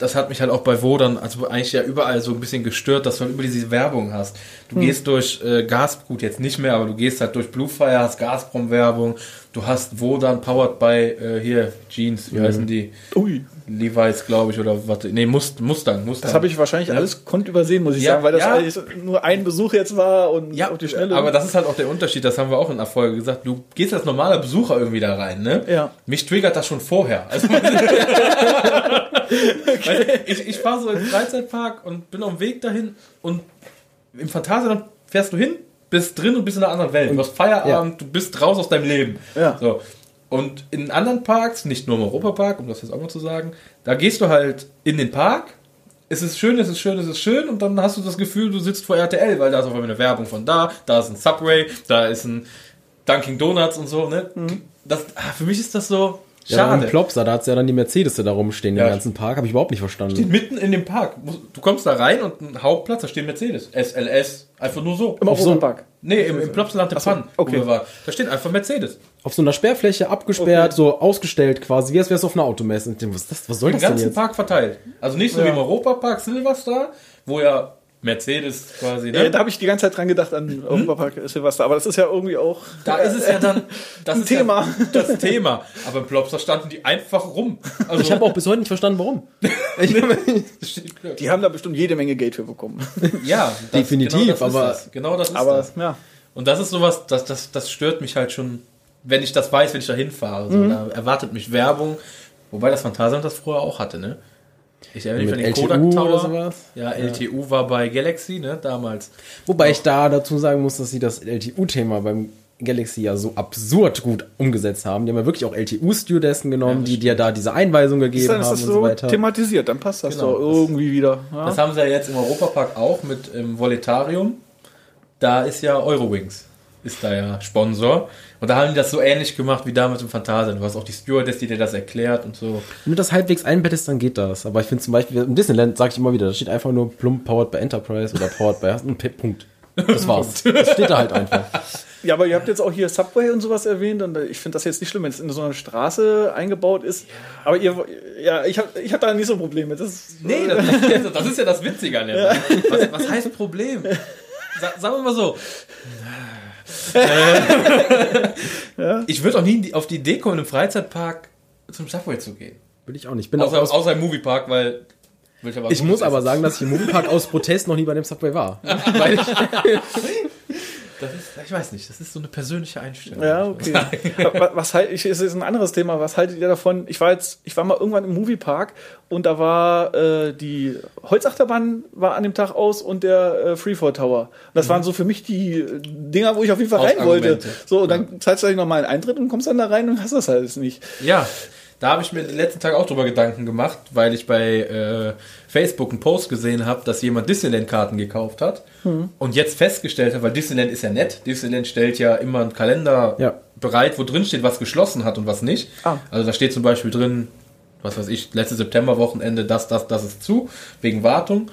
Das hat mich halt auch bei Wodern, also eigentlich ja überall so ein bisschen gestört, dass du halt über diese Werbung hast. Du Hm. gehst durch äh, Gas, gut jetzt nicht mehr, aber du gehst halt durch Bluefire, hast Gazprom-Werbung, du hast Wodan powered by äh, hier Jeans, wie Mhm. heißen die? Ui, Levi's, glaube ich, oder was? Nee, Must, Mustang, Mustang. das habe ich wahrscheinlich alles konnt übersehen, muss ich Ja, sagen, weil das ja. alles nur ein Besuch jetzt war und Ja, auf die Schnelle. aber das ist halt auch der Unterschied, das haben wir auch in der Folge gesagt. Du gehst als normaler Besucher irgendwie da rein, ne? Ja. Mich triggert das schon vorher. Also, Du, ich, ich fahre so im Freizeitpark und bin auf dem Weg dahin und im Phantasialand fährst du hin, bist drin und bist in einer anderen Welt. Du hast Feierabend, du bist raus aus deinem Leben. Ja. So. Und in anderen Parks, nicht nur im Europapark, um das jetzt auch mal zu sagen, da gehst du halt in den Park, es ist schön, es ist schön, es ist schön und dann hast du das Gefühl, du sitzt vor RTL, weil da ist auf einmal eine Werbung von da, da ist ein Subway, da ist ein Dunkin' Donuts und so, ne? Das, ah, für mich ist das so Ja, Schade. im Plopsa, da hat's ja dann die Mercedes da rumstehen Ja. im ganzen Park. Habe ich überhaupt nicht verstanden. Mitten in dem Park. Du kommst da rein und ein Hauptplatz, da steht Mercedes. SLS. Einfach nur so. Im Auf so- Europapark. Nee, im, im Plopsaland der Pfann, okay. wo wir waren. Da steht einfach Mercedes. Auf so einer Sperrfläche abgesperrt, so ausgestellt quasi, wie als wär's auf einer Automesse. Und ich Was, ist das, was soll Im das denn ganzen jetzt? Park verteilt. Also nicht so Ja. wie im Europapark Silverstar, wo ja Mercedes quasi, Ja, ne? da habe ich die ganze Zeit dran gedacht an Europapark Silvester, aber das ist ja irgendwie auch Da ist es ja dann das Ein ist Thema. Ja das Thema. Aber im Plopsa standen die einfach rum. Also, Ich habe auch bis heute nicht verstanden, warum. Die haben da bestimmt jede Menge Geld für bekommen. ja, das, Definitiv, genau das aber- ist das. genau das ist Aber das. ja. Und das ist sowas, das, das, das stört mich halt schon, wenn ich das weiß, wenn ich da hinfahre. So, Mhm. Da erwartet mich Werbung, wobei das Phantasialand das früher auch hatte, ne? Ich erinnere mich Mit an den LTU Kodak oder Tower. sowas? Ja, LTU war bei Galaxy, ne, damals. Wobei ich da dazu sagen muss, dass sie das LTU-Thema beim Galaxy ja so absurd gut umgesetzt haben. Die haben ja wirklich auch LTU-Stewardessen genommen, die dir da diese Einweisung gegeben Dann ist haben das und so so weiter. thematisiert, dann passt das Genau, doch das- irgendwie wieder. Ja. Das haben sie ja jetzt im Europapark auch mit ähm, Voletarium. Da ist ja Eurowings, ist da ja Sponsor. Und da haben die das so ähnlich gemacht wie damals im Phantasialand. Du hast auch die Stewardess, die dir das erklärt und so. Wenn du das halbwegs einbettest, dann geht das. Aber ich finde zum Beispiel, im Disneyland sage ich immer wieder, da steht einfach nur plump powered by Enterprise oder powered by und P- Punkt. Das war's. Das steht da halt einfach. Ja, aber ihr habt jetzt auch hier Subway und sowas erwähnt und ich finde das jetzt nicht schlimm, wenn es in so einer Straße eingebaut ist. Aber ihr, ja, ich habe ich hab da nicht so ein Problem mit. Das, Nee, das, das ist ja das Witzige an der Sache. Was, was heißt Problem? Sa sagen wir mal so. Äh, Ich würde auch nie auf die Idee kommen, im Freizeitpark zum Subway zu gehen. Will ich auch nicht. Ich, bin Außer, auch außer im Moviepark, weil. ja ich Gutes muss aber sagen, dass ich im Moviepark aus Protest noch nie bei dem Subway war. Weil ich, Das ist, ich weiß nicht, das ist so eine persönliche Einstellung. Ja, okay. Was halt, ich, es ist ein anderes Thema. Was haltet ihr davon? Ich war jetzt, ich war mal irgendwann im Moviepark und da war äh, die Holzachterbahn war an dem Tag aus und der äh, Freefall Tower. Und das waren so für mich die äh, Dinger, wo ich auf jeden Fall rein wollte. So, und dann zahlst du halt nochmal einen Eintritt und kommst dann da rein und hast das halt nicht. Ja, da habe ich mir die letzten Tage auch drüber Gedanken gemacht, weil ich bei äh, Facebook einen Post gesehen habe, dass jemand Disneyland-Karten gekauft hat und jetzt festgestellt hat, weil Disneyland ist ja nett, Disneyland stellt ja immer einen Kalender Ja. bereit, wo drin steht, was geschlossen hat und was nicht. Ah. Also da steht zum Beispiel drin, was weiß ich, letzte Septemberwochenende, das, das, das ist zu, wegen Wartung.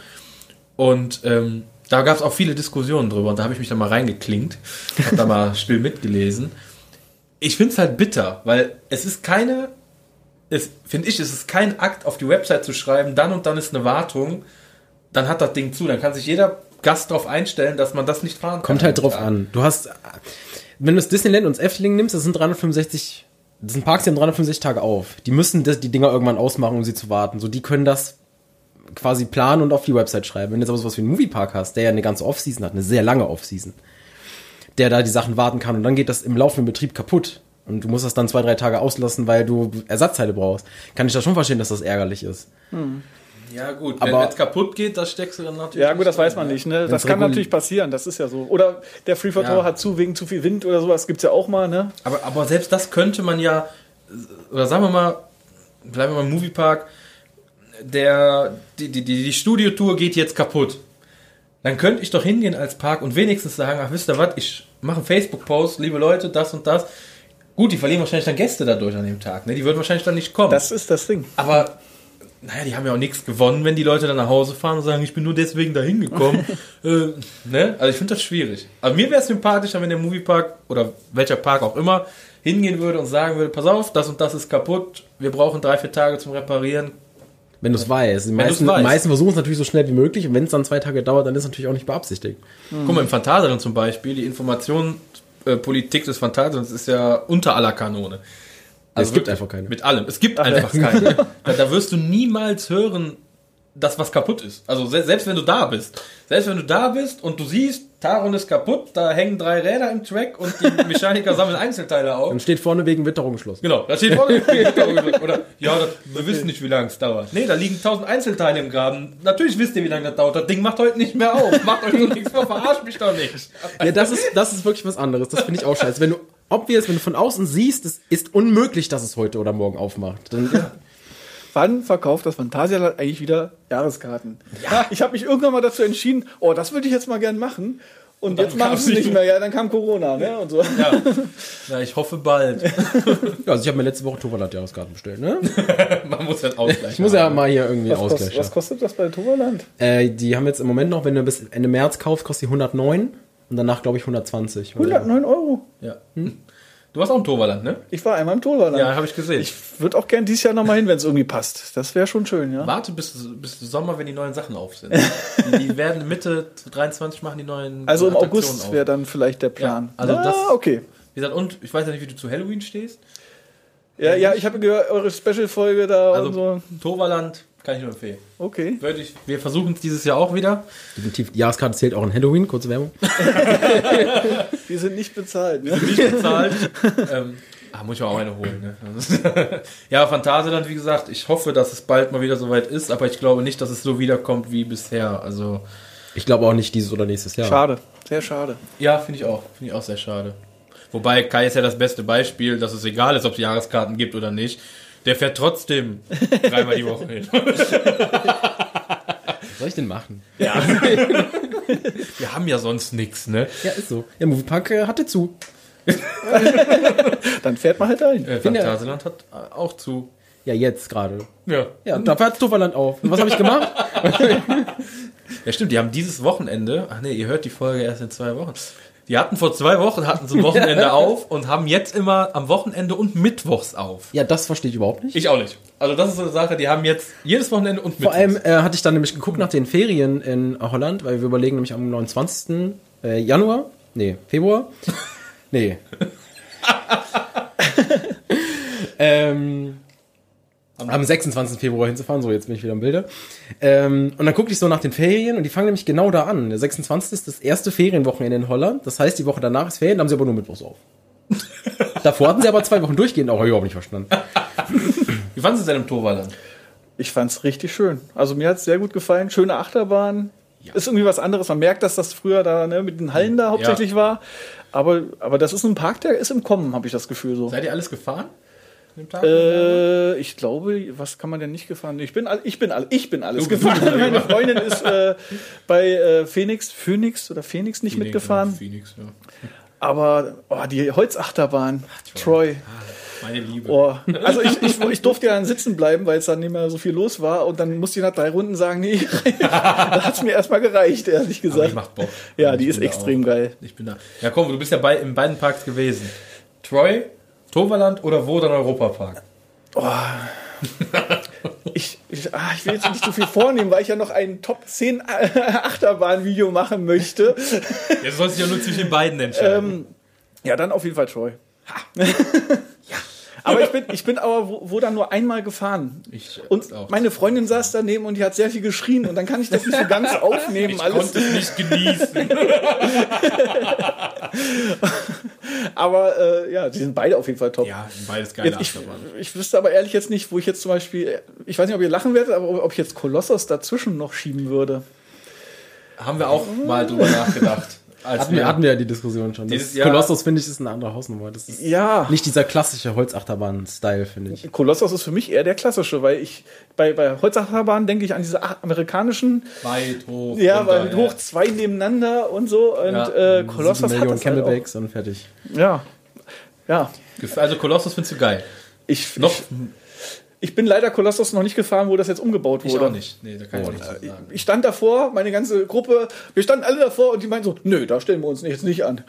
Und ähm, da gab es auch viele Diskussionen drüber und da habe ich mich dann mal reingeklinkt, habe da mal still mitgelesen. Ich finde es halt bitter, weil es ist keine, finde ich, es ist kein Akt auf die Website zu schreiben, dann und dann ist eine Wartung, dann hat das Ding zu, dann kann sich jeder Gast darauf einstellen, dass man das nicht fahren kann. kommt halt drauf an. Du hast, wenn du das Disneyland und das Efteling nimmst, das sind 365, das sind Parks, die haben 365 Tage auf. Die müssen das, die Dinger irgendwann ausmachen, um sie zu warten. So, die können das quasi planen und auf die Website schreiben. Wenn du jetzt aber sowas wie einen Moviepark hast, der ja eine ganze Offseason hat, eine sehr lange Offseason, der da die Sachen warten kann und dann geht das im laufenden Betrieb kaputt. Und du musst das dann zwei, drei Tage auslassen, weil du Ersatzteile brauchst. Kann ich da schon verstehen, dass das ärgerlich ist. Ja gut, Aber- wenn es kaputt geht, das steckst du dann natürlich Ja, gut, das weiß man ne? nicht. Ne? Das kann regul- natürlich passieren, das ist ja so. Oder der Freefall Ja. Tower hat zu wegen zu viel Wind oder sowas, gibt's ja auch mal, ne? Aber, aber selbst das könnte man ja, oder sagen wir mal, bleiben wir mal im Moviepark, der, die, die, die, die Studiotour geht jetzt kaputt. Dann könnte ich doch hingehen als Park und wenigstens sagen, ach wisst ihr was, ich mache einen Facebook-Post, liebe Leute, das und das. Gut, die verlieren wahrscheinlich dann Gäste dadurch an dem Tag, ne? Die würden wahrscheinlich dann nicht kommen. Das ist das Ding. Aber naja, die haben ja auch nichts gewonnen, wenn die Leute dann nach Hause fahren und sagen, ich bin nur deswegen da hingekommen. äh, ne? Also ich finde das schwierig. Aber mir wäre es sympathischer, wenn der Moviepark oder welcher Park auch immer hingehen würde und sagen würde, pass auf, das und das ist kaputt, wir brauchen drei, vier Tage zum Reparieren. Wenn du es weißt. Die meisten, meisten versuchen es natürlich so schnell wie möglich und wenn es dann zwei Tage dauert, dann ist es natürlich auch nicht beabsichtigt. Guck mal, im Phantasialand zum Beispiel, die Informationspolitik des Phantasialands ist ja unter aller Kanone. es gibt wirklich einfach keine. Mit allem. Es gibt einfach keine. Da, da wirst du niemals hören, dass was kaputt ist. Also se selbst wenn du da bist. Selbst wenn du da bist und du siehst, Taron ist kaputt, da hängen drei Räder im Track und die Mechaniker sammeln Einzelteile auf. Dann steht vorne wegen Witterungsschluss. Genau, da steht vorne, oder, ja, das, wir wissen nicht, wie lange es dauert. Nee, da liegen tausend Einzelteile im Graben. Natürlich wisst ihr, wie lange das dauert. Das Ding macht heute nicht mehr auf. Macht euch doch nichts vor, verarscht mich doch nicht. Ja, das ist, das ist wirklich was anderes. Das finde ich auch scheiße. Wenn du, obvious, wenn du von außen siehst, es ist unmöglich, dass es heute oder morgen aufmacht. Dann, Wann verkauft das Phantasialand eigentlich wieder Jahreskarten? Ja. Ich habe mich irgendwann mal dazu entschieden, oh, das würde ich jetzt mal gern machen. Und, dann jetzt machen sie es nicht mehr. Ja, dann kam Corona, ne? Und so. Ja. ja, ich hoffe bald. Ja, also ich habe mir letzte Woche Toverland-Jahreskarten bestellt, ne? Man muss halt ausgleichen. Ich muss ja mal hier irgendwie Was, Ausgleich kostet, was kostet das bei Toverland? Äh, die haben jetzt im Moment noch, wenn du bis Ende März kaufst, kostet die 109 und danach glaube ich 120. 109 Euro. Ja. Du warst auch im Toverland, ne? Ich war einmal im Toverland. Ja, habe ich gesehen. Ich würde auch gern dieses Jahr nochmal hin, wenn es irgendwie passt. Das wäre schon schön, ja. Warte bis, bis Sommer, wenn die neuen Sachen auf sind. die, werden Mitte 23 machen die neuen Also im August wäre dann vielleicht der Plan. Ja, also ah, das- okay. Wie gesagt, und ich weiß ja nicht, wie du zu Halloween stehst. Ja, ja, ich habe gehört, eure Special-Folge da Also und so. Toverland kann ich nur empfehlen. Okay. Würde ich, wir versuchen es dieses Jahr auch wieder. Definitiv. Die Jahreskarte zählt auch in Halloween, kurze Werbung. Die sind nicht bezahlt, ne? Nicht bezahlt. ähm, ah, muss ich auch eine holen. Ne? ja, Phantasialand, wie gesagt, ich hoffe, dass es bald mal wieder soweit ist, aber ich glaube nicht, dass es so wiederkommt wie bisher. Also, Ich glaube auch nicht dieses oder nächstes Jahr. Schade. Sehr schade. ja, finde ich auch. Finde ich auch sehr schade. Wobei Kai ist ja das beste Beispiel, dass es egal ist, ob es Jahreskarten gibt oder nicht. Der fährt trotzdem dreimal die Woche hin. Was soll ich denn machen? Wir haben ja sonst nichts, ne? Ja, ist so. Ja, Moviepark äh, hatte zu. Dann fährt man halt ein. Äh, Phantasialand hat äh, auch zu. Ja, jetzt gerade. Ja. Ja, da fährt Toverland auf. Und was habe ich gemacht? Ja, stimmt, die haben dieses Wochenende, ach nee, ihr hört die Folge erst in zwei Wochen. Die hatten vor zwei Wochen, hatten sie ein Wochenende auf und haben jetzt immer am Wochenende und Mittwochs auf. ja, das verstehe ich überhaupt nicht. Ich auch nicht. Also das ist so eine Sache, die haben jetzt jedes Wochenende und Vor Mittwochs. allem äh, hatte ich dann nämlich geguckt nach den Ferien in Holland, weil wir überlegen nämlich am 29. Äh, Januar, nee, Februar, nee. ähm, am 26. Februar hinzufahren, so jetzt bin ich wieder im Bilde. Ähm, und dann guckte ich so nach den Ferien und die fangen nämlich genau da an. Der 26. ist das erste Ferienwochenende in Holland. Das heißt, die Woche danach ist Ferien, da haben sie aber nur Mittwochs auf. Davor hatten sie aber zwei Wochen durchgehend, auch habe ich überhaupt nicht verstanden. Wie fandest du es denn im Torwallern? Ich fand's richtig schön. Also mir hat's sehr gut gefallen. Schöne Achterbahn. Ist irgendwie was anderes. Man merkt, dass das früher da ne, mit den Hallen da hauptsächlich war. Aber, aber das ist ein Park, der ist im Kommen, habe ich das Gefühl so. Seid ihr alles gefahren? Dem Tag? Äh, ich glaube, was kann man denn nicht gefahren? Ich bin, all, ich bin, all, ich bin alles gefahren. Meine Freundin ist äh, bei äh, Phoenix, Phoenix oder Phoenix nicht mitgefahren. Phoenix, ja. Aber oh, die Holzachterbahn, Troy. Meine Liebe. Oh, also ich, ich, ich durfte ja dann sitzen bleiben, weil es dann nicht mehr so viel los war. Und dann musste ich nach drei Runden sagen, nee, da hat's mir erstmal gereicht, ehrlich Aber gesagt. die macht Bock. Ja, Ich die ist extrem auch. geil. Ich bin da. Ja, komm, du bist ja bei, in beiden Parks gewesen. Troy, Toverland oder wo dann Europapark? Ich, ich, ah, ich will jetzt nicht zu viel vornehmen, weil ich ja noch ein Top 10 Achterbahn-Video machen möchte. Jetzt sollst du ja nur zwischen den beiden entscheiden. Ähm, ja, dann auf jeden Fall Troy. Aber ich bin, ich bin aber wo, wo dann nur einmal gefahren. Ich, Und auch. meine Freundin saß daneben und die hat sehr viel geschrien und dann kann ich das nicht so ganz aufnehmen. ich alles. konnte es nicht genießen. Aber äh, ja, die sind beide auf jeden Fall top. ja, sind beides geile Jetzt, ich, ich wüsste aber ehrlich jetzt nicht, wo ich jetzt zum Beispiel, ich weiß nicht, ob ihr lachen werdet, aber ob ich jetzt Kolossos dazwischen noch schieben würde. Haben wir auch mal drüber nachgedacht. Als Hatten wir, hatten wir ja die Diskussion schon. Dieses Das Jahr- Kolossus, finde ich, ist eine andere Hausnummer. Das ist Ja. nicht dieser klassische Holzachterbahn-Style, finde ich. Kolossos ist für mich eher der klassische, weil ich bei, bei Holzachterbahn denke ich an diese amerikanischen, weit hoch. ja, runter, weil hoch zwei nebeneinander und so. Und Ja. äh, Kolossos hat Millionen das halt Camelbacks und fertig. Ja. Ja. Also Kolossus findest du geil. Ich, Noch? ich, ich bin leider Kolossos noch nicht gefahren, wo das jetzt umgebaut Ich wurde. auch nicht. Nee, da kann ich nichts zu sagen. Ich stand davor, meine ganze Gruppe, wir standen alle davor und die meinten so, nö, da stellen wir uns jetzt nicht an.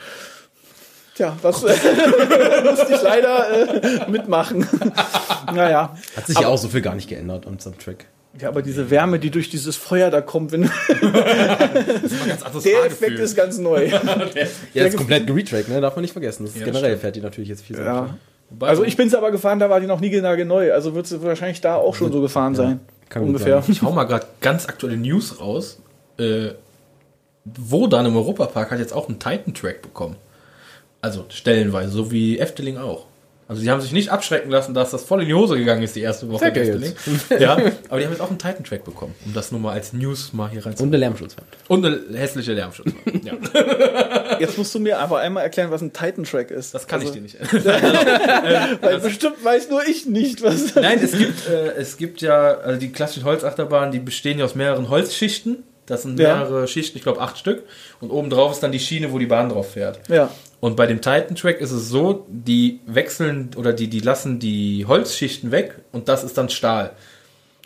Tja, was äh, musste ich leider äh, mitmachen. naja. Hat sich ja auch so viel gar nicht geändert am Soundtrack. Ja, aber diese Wärme, die durch dieses Feuer da kommt, wenn, Das ist ganz der Fahrgefühl. Effekt ist ganz neu. Ja, ist komplett geretrackt, ne? Darf man nicht vergessen. Das ist Ja, generell stimmt. fährt die natürlich jetzt viel ja. Wobei- Also ich bin's aber gefahren, da war die noch nie genau neu. Also wird sie wahrscheinlich da auch schon so gefahren sein. kann gut Ungefähr. Ich hau mal gerade ganz aktuelle News raus. Äh, wo dann im Europapark hat jetzt auch einen Titan-Track bekommen. Also stellenweise, so wie Efteling auch. Also die haben sich nicht abschrecken lassen, dass das voll in die Hose gegangen ist die erste Woche ja aber die haben jetzt auch einen Titan-Track bekommen, um das nur mal als News mal hier Und reinzuholen. eine Lärmschutzwand. Und eine hässliche Lärmschutz. ja, Jetzt musst du mir aber einmal erklären, was ein Titan-Track ist. das kann also, ich dir nicht. Weil bestimmt weiß nur ich nicht, was Nein, es gibt, äh, es gibt ja, also die klassischen Holzachterbahnen, die bestehen ja aus mehreren Holzschichten. Das sind Ja. mehrere Schichten, ich glaube acht Stück. Und oben drauf ist dann die Schiene, wo die Bahn drauf fährt. Ja. Und bei dem Titan Track ist es so, die wechseln oder die, die lassen die Holzschichten weg und das ist dann Stahl.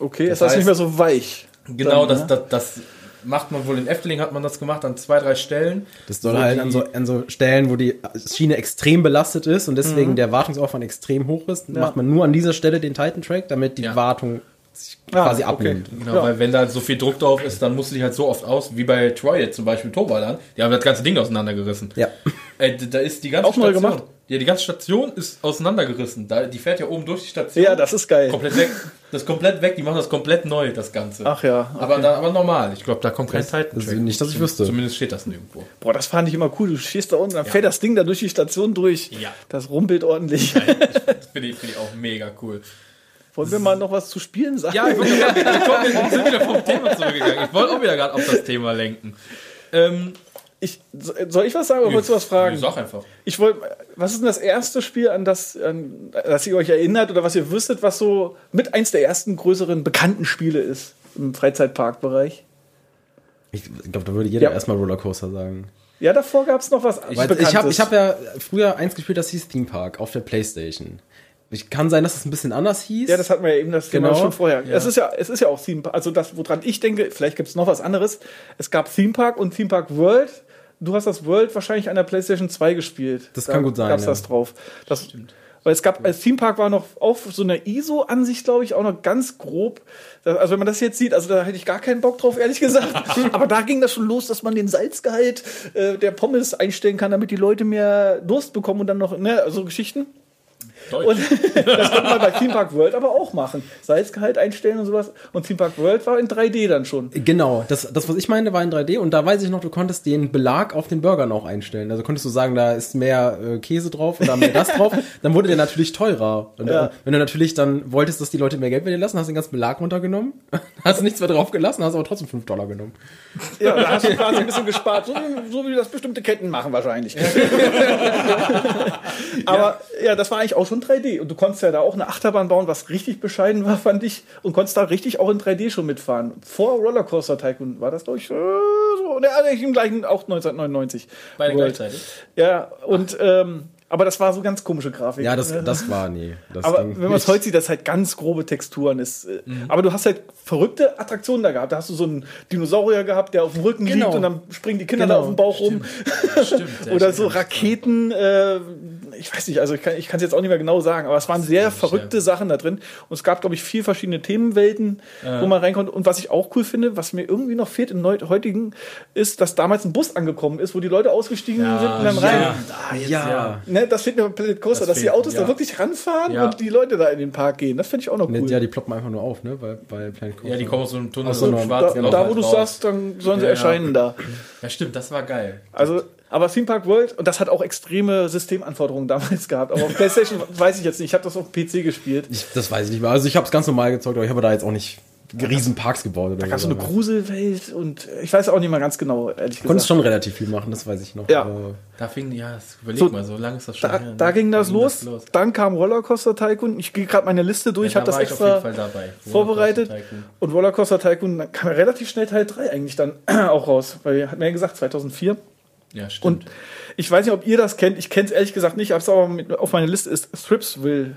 Okay, Das ist das heißt- nicht mehr so weich. Genau, Dann, das, ne? das, das macht man wohl in Efteling hat man das gemacht an zwei, drei Stellen. Das soll halt die- an so, an so Stellen, wo die Schiene extrem belastet ist und deswegen der Wartungsaufwand extrem hoch ist, Mhm. Ja. macht man nur an dieser Stelle den Titan Track, damit die Ja. Wartung sich Ah, quasi okay. abnimmt. Genau, Ja. weil wenn da so viel Druck drauf ist, dann musst du die halt so oft aus, wie bei Troy jetzt zum Beispiel Tobalan. Die haben das ganze Ding auseinandergerissen. Ja. Äh, da ist die ganze Auch neu Station. gemacht? Ja, die ganze Station ist auseinandergerissen. Da, die fährt ja oben durch die Station. Ja, das ist geil. komplett weg. Das ist komplett weg. Die machen das komplett neu, das Ganze. Ach ja, Aber, okay. da, aber normal. Ich glaube, da kommt kein Titan das nicht, dass ich wüsste. Zumindest steht das nirgendwo. Boah, das fand ich immer cool. Du stehst da unten, dann fährt das Ding da durch die Station durch. Ja. Das rumpelt ordentlich. Das finde ich, finde ich auch mega cool. Wollen wir mal noch was zu spielen sagen? Ja, ich wollte gerade wir, sind wieder vom Thema zurückgegangen. Ich wollte auch wieder gerade auf das Thema lenken. Ähm, ich, soll ich was sagen oder wolltest du was fragen? Sag einfach. Ich wollte, was ist denn das erste Spiel, an das, an das ihr euch erinnert oder was ihr wüsstet, was so mit eins der ersten größeren bekannten Spiele ist im Freizeitparkbereich? Ich glaube, da würde jeder Ja. erstmal Rollercoaster sagen. Ja, davor gab es noch was Weil ich habe ich hab ja früher eins gespielt, das hieß Theme Park auf der Playstation. Ich kann sein, dass es ein bisschen anders hieß. Ja, das hatten wir ja eben das Thema Genau. schon vorher. Es ist ja, es ist ja auch Theme Park. Also das, woran ich denke, vielleicht gibt es noch was anderes. Es gab Theme Park und Theme Park World. Du hast das World wahrscheinlich an der PlayStation 2 gespielt. Das kann gut sein, Gab's ja. das drauf. Das, weil es gab, als Theme Park war noch auf so einer ISO-Ansicht, glaube ich, auch noch ganz grob. Also wenn man das jetzt sieht, also da hätte ich gar keinen Bock drauf, ehrlich gesagt. Aber da ging das schon los, dass man den Salzgehalt äh, der Pommes einstellen kann, damit die Leute mehr Durst bekommen und dann noch, ne, so Geschichten. Deutsch. Und das konnte man bei Theme Park World aber auch machen. Salzgehalt einstellen und sowas. Und Theme Park World war in 3D dann schon. Genau, das, das, was ich meinte, war in 3D und da weiß ich noch, du konntest den Belag auf den Burgern auch einstellen. Also konntest du sagen, da ist mehr äh, Käse drauf oder mehr das drauf, dann wurde der natürlich teurer. Und Ja. äh, wenn du natürlich dann wolltest, dass die Leute mehr Geld bei dir lassen, hast du den ganzen Belag runtergenommen, hast nichts mehr drauf gelassen, hast aber trotzdem 5 Dollar genommen. Ja, da hast du quasi ein bisschen gespart. So, wie- so wie das bestimmte Ketten machen wahrscheinlich. aber ja. das war eigentlich auch schon 3D. Und du konntest ja da auch eine Achterbahn bauen, was richtig bescheiden war, fand ich. Und konntest da richtig auch in 3D schon mitfahren. Vor Rollercoaster Tycoon war das, glaube ich, äh, so. Ne, eigentlich im gleichen, auch 1999. Beide gleichzeitig. Ja, und, ähm, aber das war so ganz komische Grafik. Ja, das, Ne? das war nie. Das Aber wenn man es heute sieht, das halt ganz grobe Texturen ist. äh, Aber du hast halt verrückte Attraktionen da gehabt. Da hast du so einen Dinosaurier gehabt, der auf dem Rücken Genau. liegt und dann springen die Kinder Genau. da auf dem Bauch rum. Stimmt. Oder so Raketen. Äh, ich weiß nicht, also ich kann es jetzt auch nicht mehr genau sagen, aber es waren sehr verrückte Sachen da drin. Und es gab, glaube ich, vier verschiedene Themenwelten, wo man rein konnte. Und was ich auch cool finde, was mir irgendwie noch fehlt im heutigen, ist, dass damals ein Bus angekommen ist, wo die Leute ausgestiegen Ja, sind und dann rein. ja. Ah, jetzt, Ja. Ne, das fehlt mir bei Planet Coaster, Das dass die fehlt, Autos ja. da wirklich ranfahren Ja. und die Leute da in den Park gehen. Das finde ich auch noch cool. Ja, die ploppen einfach nur auf, ne? Bei, bei Planet Coaster. Ja, die kommen aus so einem Tunnel, so so einem einer- schwarzen da, Loch da, halt wo du raus. sagst, dann sollen sie Ja, ja. erscheinen da. Ja, stimmt, das war geil. Also, aber Theme Park World, und das hat auch extreme Systemanforderungen damals gehabt. Aber auf PlayStation weiß ich jetzt nicht. Ich habe das auf PC gespielt. Ich, das weiß ich nicht mehr. Also ich habe es ganz normal gezockt, aber ich habe da jetzt auch nicht riesen Parks gebaut. Oder Da gab es so eine Gruselwelt und ich weiß auch nicht mal ganz genau, ehrlich Du konntest gesagt. schon relativ viel machen, das weiß ich noch. Ja. Da fing, ja, das- überleg So, mal, so lange ist das schon Da, her. ne? da ging das Da los. Dann kam Rollercoaster Tycoon. Ich gehe gerade meine Liste durch, Ja, habe da das war ich auf jeden extra Fall dabei. vorbereitet. Tycoon. Und Rollercoaster Tycoon dann kam ja relativ schnell Teil 3 eigentlich dann auch raus. Weil, hat mir ja gesagt, 2004. Ja, stimmt. Und ich weiß nicht, ob ihr das kennt. Ich kenne es ehrlich gesagt nicht. Ich habe es aber mit, auf meiner Liste ist Thripsville.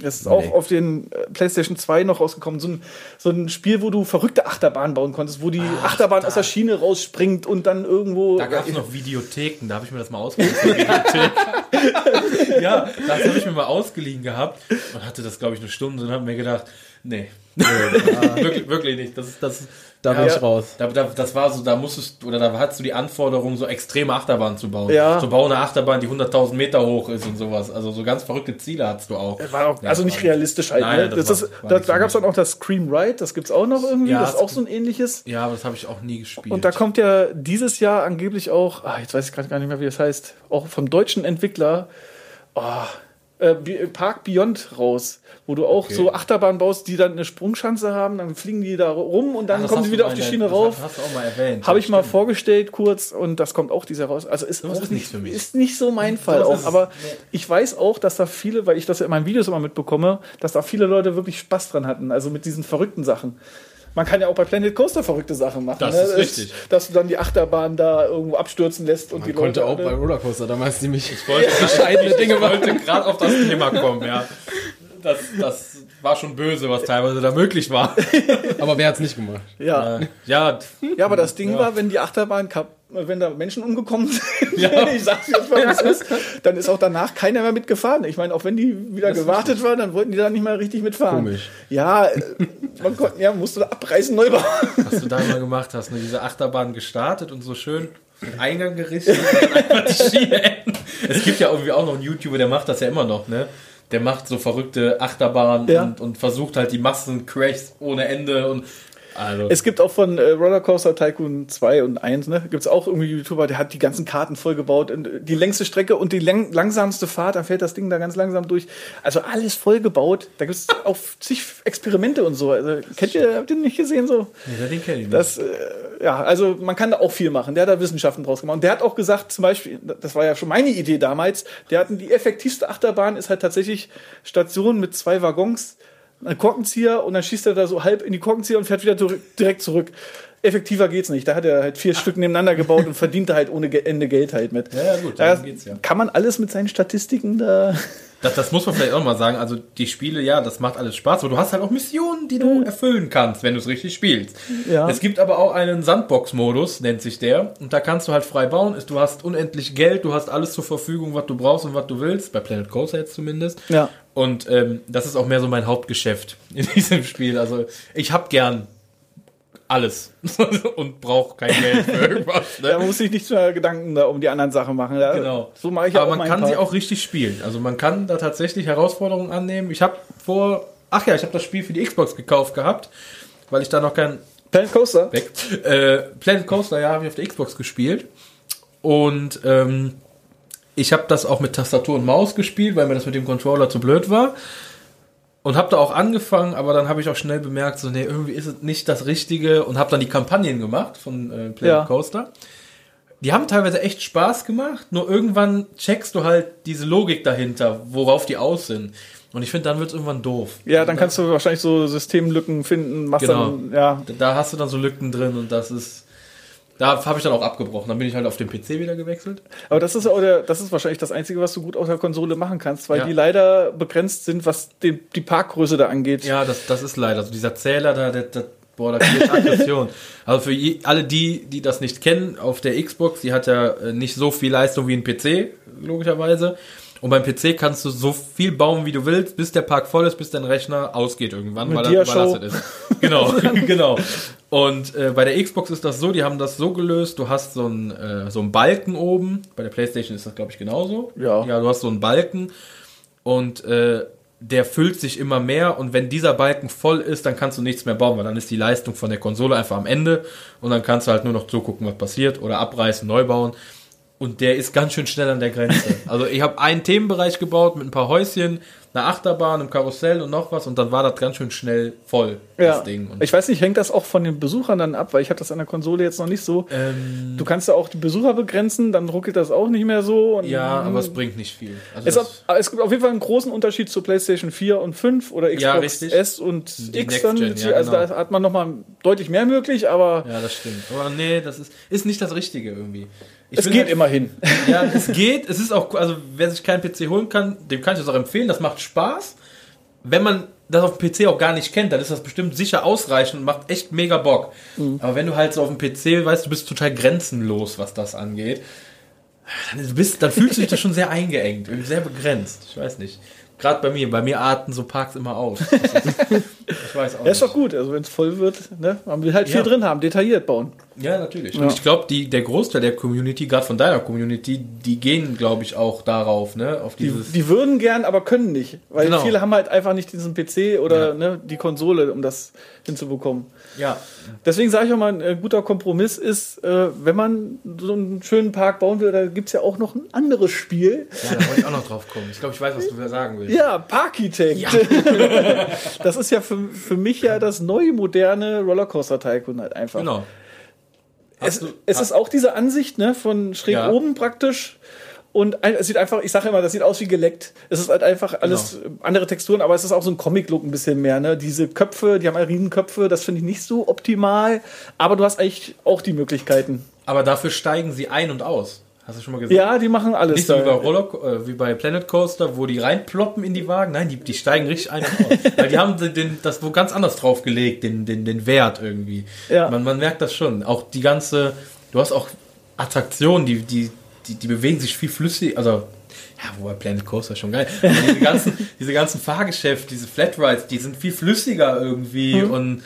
Das ist auch Nee. auf den äh, PlayStation 2 noch rausgekommen. So ein, so ein Spiel, wo du verrückte Achterbahnen bauen konntest, wo die Achterbahn aus der Schiene rausspringt und dann irgendwo. Da gab es noch Videotheken, da habe ich mir das mal ausgeliehen. Ja, das habe ich mir mal ausgeliehen gehabt und hatte das, glaube ich, eine Stunde und habe mir gedacht, nee, wirklich, wirklich nicht. Das ist das. Da bin Ja. ich raus. Da, da, das war so, da musstest du, oder da hattest du die Anforderung, so extreme Achterbahnen zu bauen. Ja. So bau eine Achterbahn, die 100.000 Meter hoch ist und sowas. Also so ganz verrückte Ziele hattest du auch. War auch, Ja, also nicht war- realistisch halt. Nein, ne? das das war- ist, war da da gab es dann auch das Scream Ride, das gibt es auch noch irgendwie. Ja, das ist auch so ein ähnliches. Ja, aber das habe ich auch nie gespielt. Und da kommt ja dieses Jahr angeblich auch, ah, jetzt weiß ich gerade gar nicht mehr, wie das heißt, auch vom deutschen Entwickler, oh, äh, Park Beyond raus, wo du auch Okay. so Achterbahnen baust, die dann eine Sprungschanze haben, dann fliegen die da rum und dann das kommen sie wieder mal auf die Schiene das rauf. Hast du auch mal erwähnt. Habe ich mal stimmt. vorgestellt kurz und das kommt auch dieses Jahr raus. Also ist auch ist nichts für mich. Ist nicht so mein Fall auch. Aber nee. ich weiß auch, dass da viele, weil ich das ja in meinen Videos immer mitbekomme, dass da viele Leute wirklich Spaß dran hatten. Also mit diesen verrückten Sachen. Man kann ja auch bei Planet Coaster verrückte Sachen machen. Das ne? ist richtig. Dass du dann die Achterbahn da irgendwo abstürzen lässt und Man die konnte Leute auch bei Rollercoaster damals ziemlich wollte bescheidene Dinge wollte gerade auf das Thema kommen, ja. Das, das war schon böse, was teilweise da möglich war. Aber wer hat's nicht gemacht? Ja. Äh, ja, ja, aber das Ding Ja. war, wenn die Achterbahn kap wenn da Menschen umgekommen sind, Ja. ich sag's jetzt mal, es ist, dann ist auch danach keiner mehr mitgefahren. Ich meine, auch wenn die wieder gewartet waren, dann wollten die da nicht mehr richtig mitfahren. Komisch. Ja, man konnte, ja, musste da abreißen, neu bauen. was du da immer gemacht hast, ne? diese Achterbahn gestartet und so schön den Eingang gerissen und dann einfach die Schiene enden. Es gibt ja irgendwie auch noch einen YouTuber, der macht das ja immer noch, ne? Der macht so verrückte Achterbahnen Ja. und, und versucht halt die Massen-Crashs ohne Ende und also Es gibt auch von äh, Rollercoaster Tycoon 2 und 1, ne, gibt's auch irgendwie einen YouTuber, der hat die ganzen Karten vollgebaut und äh, die längste Strecke und die lang langsamste Fahrt, dann fährt das Ding da ganz langsam durch. Also alles vollgebaut. Da gibt's auch zig Experimente und so. Also, kennt ihr, habt ihr nicht gesehen so? ja, den kenn ich nicht. Das, äh, ja, also man kann da auch viel machen. Der hat da Wissenschaften draus gemacht. Und der hat auch gesagt, zum Beispiel, das war ja schon meine Idee damals, der hatten die effektivste Achterbahn ist halt tatsächlich Station mit zwei Waggons, ein Korkenzieher und dann schießt er da so halb in die Korkenzieher und fährt wieder direkt zurück. Effektiver geht's nicht. Da hat er halt vier Stück nebeneinander gebaut und verdient da halt ohne Ende Geld halt mit. Ja, ja, gut, darum geht's ja. Kann man alles mit seinen Statistiken da. Das, das muss man vielleicht auch mal sagen. Also die Spiele, ja, das macht alles Spaß, aber du hast halt auch Missionen, die du erfüllen kannst, wenn du es richtig spielst. Ja. Es gibt aber auch einen Sandbox-Modus, nennt sich der. Und da kannst du halt frei bauen. Du hast unendlich Geld, du hast alles zur Verfügung, was du brauchst und was du willst. Bei Planet Coaster jetzt zumindest. Ja. Und ähm, das ist auch mehr so mein Hauptgeschäft in diesem Spiel. Also ich hab gern alles und brauche kein Geld für irgendwas. Ne? Da muss sich nicht mehr Gedanken da um die anderen Sachen machen. Ja, Genau. So mache ich Aber auch man kann sie Part. auch richtig spielen. Also man kann da tatsächlich Herausforderungen annehmen. Ich habe vor, ach ja, ich habe das Spiel für die Xbox gekauft gehabt, weil ich da noch kein Planet Coaster? weg. Äh, Planet Coaster, ja, habe ich auf der Xbox gespielt. Und ähm, ich habe das auch mit Tastatur und Maus gespielt, weil mir das mit dem Controller zu blöd war. Und habe da auch angefangen, aber dann habe ich auch schnell bemerkt, so, nee, irgendwie ist es nicht das Richtige und habe dann die Kampagnen gemacht von äh, Planet Ja. Coaster. Die haben teilweise echt Spaß gemacht, nur irgendwann checkst du halt diese Logik dahinter, worauf die aus sind. Und ich finde, dann wird es irgendwann doof. Ja, dann kannst du wahrscheinlich so Systemlücken finden, machst Genau. dann, ja. Da hast du dann so Lücken drin und das ist. Da habe ich dann auch abgebrochen. Dann bin ich halt auf den PC wieder gewechselt. Aber das ist auch der, das ist wahrscheinlich das Einzige, was du gut auf der Konsole machen kannst, weil Ja. die leider begrenzt sind, was den, die Parkgröße da angeht. Ja, das, das ist leider. Also dieser Zähler da, der, der, boah, da kriegt Aggression. Also für je, alle die, die das nicht kennen, auf der Xbox, die hat ja äh, nicht so viel Leistung wie ein PC, logischerweise. Und beim PC kannst du so viel bauen, wie du willst, bis der Park voll ist, bis dein Rechner ausgeht irgendwann, Mit weil er überlastet ist. Genau, genau. Und äh, bei der Xbox ist das so, die haben das so gelöst, du hast so einen, äh, so einen Balken oben, bei der Playstation ist das, glaube ich, genauso. Ja. Ja, du hast so einen Balken und äh, der füllt sich immer mehr und wenn dieser Balken voll ist, dann kannst du nichts mehr bauen, weil dann ist die Leistung von der Konsole einfach am Ende und dann kannst du halt nur noch zugucken, was passiert oder abreißen, neu bauen. Und der ist ganz schön schnell an der Grenze. Also ich habe einen Themenbereich gebaut mit ein paar Häuschen, einer Achterbahn, einem Karussell und noch was und dann war das ganz schön schnell voll, Ja. das Ding. Und, Ich weiß nicht, hängt das auch von den Besuchern dann ab, weil ich habe das an der Konsole jetzt noch nicht so. ähm, Du kannst ja auch die Besucher begrenzen, dann ruckelt das auch nicht mehr so. Und ja, aber es bringt nicht viel. Also es, hat, es gibt auf jeden Fall einen großen Unterschied zu PlayStation 4 und 5 oder Xbox Ja. S und Die X dann. Ja, also genau. da hat man nochmal deutlich mehr möglich, aber ja, das stimmt. Aber nee, das ist, ist nicht das Richtige irgendwie. Ich es bin geht halt- immerhin. Ja, es geht. Es ist auch, also wer sich keinen PC holen kann, dem kann ich das auch empfehlen. Das macht Spaß. Wenn man das auf dem PC auch gar nicht kennt, dann ist das bestimmt sicher ausreichend und macht echt mega Bock. Aber wenn du halt so auf dem PC weißt, du bist total grenzenlos, was das angeht, dann, bist, dann fühlst du dich da schon sehr eingeengt, sehr begrenzt. Ich weiß nicht. Gerade bei mir, bei mir arten so Parks immer aus. Das ist, ich weiß auch Ja, ist doch gut. Also wenn es voll wird, ne? man will halt viel Ja. drin haben, detailliert bauen. Ja, natürlich. Ja. Und ich glaube, der Großteil der Community, gerade von deiner Community, die gehen, glaube ich, auch darauf, ne? Auf Die, dieses. die würden gern, aber können nicht. Weil Genau. viele haben halt einfach nicht diesen PC oder Ja. ne, die Konsole, um das hinzubekommen. Ja, Deswegen sage ich auch mal, ein äh, guter Kompromiss ist, äh, wenn man so einen schönen Park bauen will, da gibt's ja auch noch ein anderes Spiel. Ja, da wollte ich auch noch drauf kommen. Ich glaube, ich weiß, was du da sagen willst. Ja, Parkitect. das ist ja für, für mich ja das neue, moderne Rollercoaster Tycoon halt einfach. Genau. Es, du- es ist auch diese Ansicht ne, von schräg Ja. oben praktisch. Und ein- es sieht einfach, ich sage immer, das sieht aus wie geleckt. Es ist halt einfach alles Genau. andere Texturen, aber es ist auch so ein Comic-Look ein bisschen mehr. Ne? Diese Köpfe, die haben halt Riesenköpfe, das finde ich nicht so optimal. Aber du hast eigentlich auch die Möglichkeiten. Aber dafür steigen sie ein und aus. Hast du schon mal gesehen? Ja, die machen alles. Nicht so wie bei, da. Roller, äh, wie bei Planet Coaster, wo die reinploppen in die Wagen. Nein, die, die steigen richtig ein und aus. Weil die haben den, das wo ganz anders drauf gelegt, den, den, den Wert irgendwie. Ja. Man, man merkt das schon. Auch die ganze, du hast auch Attraktionen, die, die, die, die bewegen sich viel flüssig, also ja, wobei Planet Coaster ist schon geil. Diese ganzen, diese ganzen Fahrgeschäfte, diese Flatrides, die sind viel flüssiger irgendwie und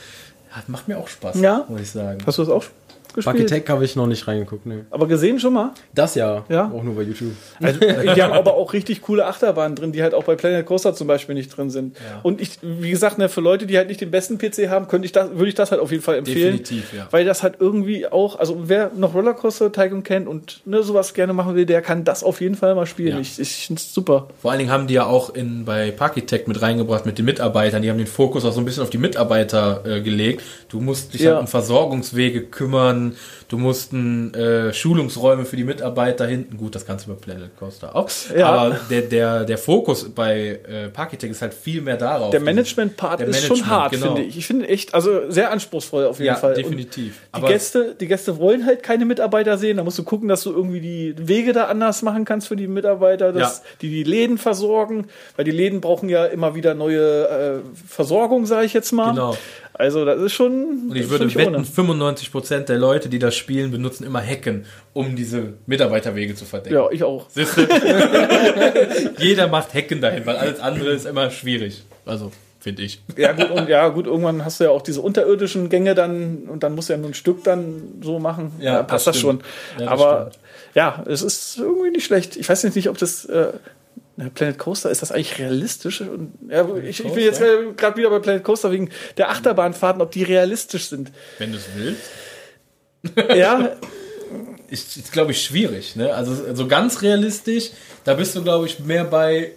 ja, macht mir auch Spaß, Mhm. Ja. muss ich sagen. Hast du das auch Bucky gespielt? Tech habe ich noch nicht reingeguckt, ne. Aber gesehen schon mal? Das ja, Ja? auch nur bei YouTube. Also, die haben aber auch richtig coole Achterbahnen drin, die halt auch bei Planet Coaster zum Beispiel nicht drin sind. Ja. Und ich, wie gesagt, ne, für Leute, die halt nicht den besten PC haben, könnte ich das, würde ich das halt auf jeden Fall empfehlen. Definitiv, ja. Weil das halt irgendwie auch, also wer noch Rollercoaster Tycoon kennt und ne, sowas gerne machen will, der kann das auf jeden Fall mal spielen. Ja. Ich, ich finde es super. Vor allen Dingen haben die ja auch in, bei Parkitect mit reingebracht mit den Mitarbeitern. Die haben den Fokus auch so ein bisschen auf die Mitarbeiter äh, gelegt. Du musst dich Ja. halt um Versorgungswege kümmern dann Du mussten äh, Schulungsräume für die Mitarbeiter hinten. Gut, das kannst du bei Planet Coaster auch. Ja. Aber der, der, der Fokus bei äh, Parkitect ist halt viel mehr darauf. Der Management-Part ist schon Management, hart, genau. finde ich. Ich finde echt, also sehr anspruchsvoll auf jeden Ja, Fall. Und definitiv. Die Aber- Gäste, die Gäste wollen halt keine Mitarbeiter sehen. Da musst du gucken, dass du irgendwie die Wege da anders machen kannst für die Mitarbeiter, dass Ja. die die Läden versorgen, weil die Läden brauchen ja immer wieder neue äh, Versorgung, sage ich jetzt mal. Genau. Also das ist schon. Und ich würde wetten, 95% der Leute, die das spielen, benutzen immer Hacken, um diese Mitarbeiterwege zu verdecken. Ja, ich auch. Jeder macht Hacken dahin, weil alles andere ist immer schwierig. Also, finde ich. Ja gut, und ja gut, irgendwann hast du ja auch diese unterirdischen Gänge dann und dann musst du ja nur ein Stück dann so machen. Ja, da passt das das, schon. Ja, das Aber stimmt. ja, es ist irgendwie nicht schlecht. Ich weiß jetzt nicht, ob das äh, Planet Coaster, ist das eigentlich realistisch? Und, ja, ich, ich bin jetzt gerade wieder bei Planet Coaster wegen der Achterbahnfahrten, ob die realistisch sind. Wenn du es willst. Ja, Ist, ist glaube ich, schwierig. Ne? Also, so ganz realistisch, da bist du, glaube ich, mehr bei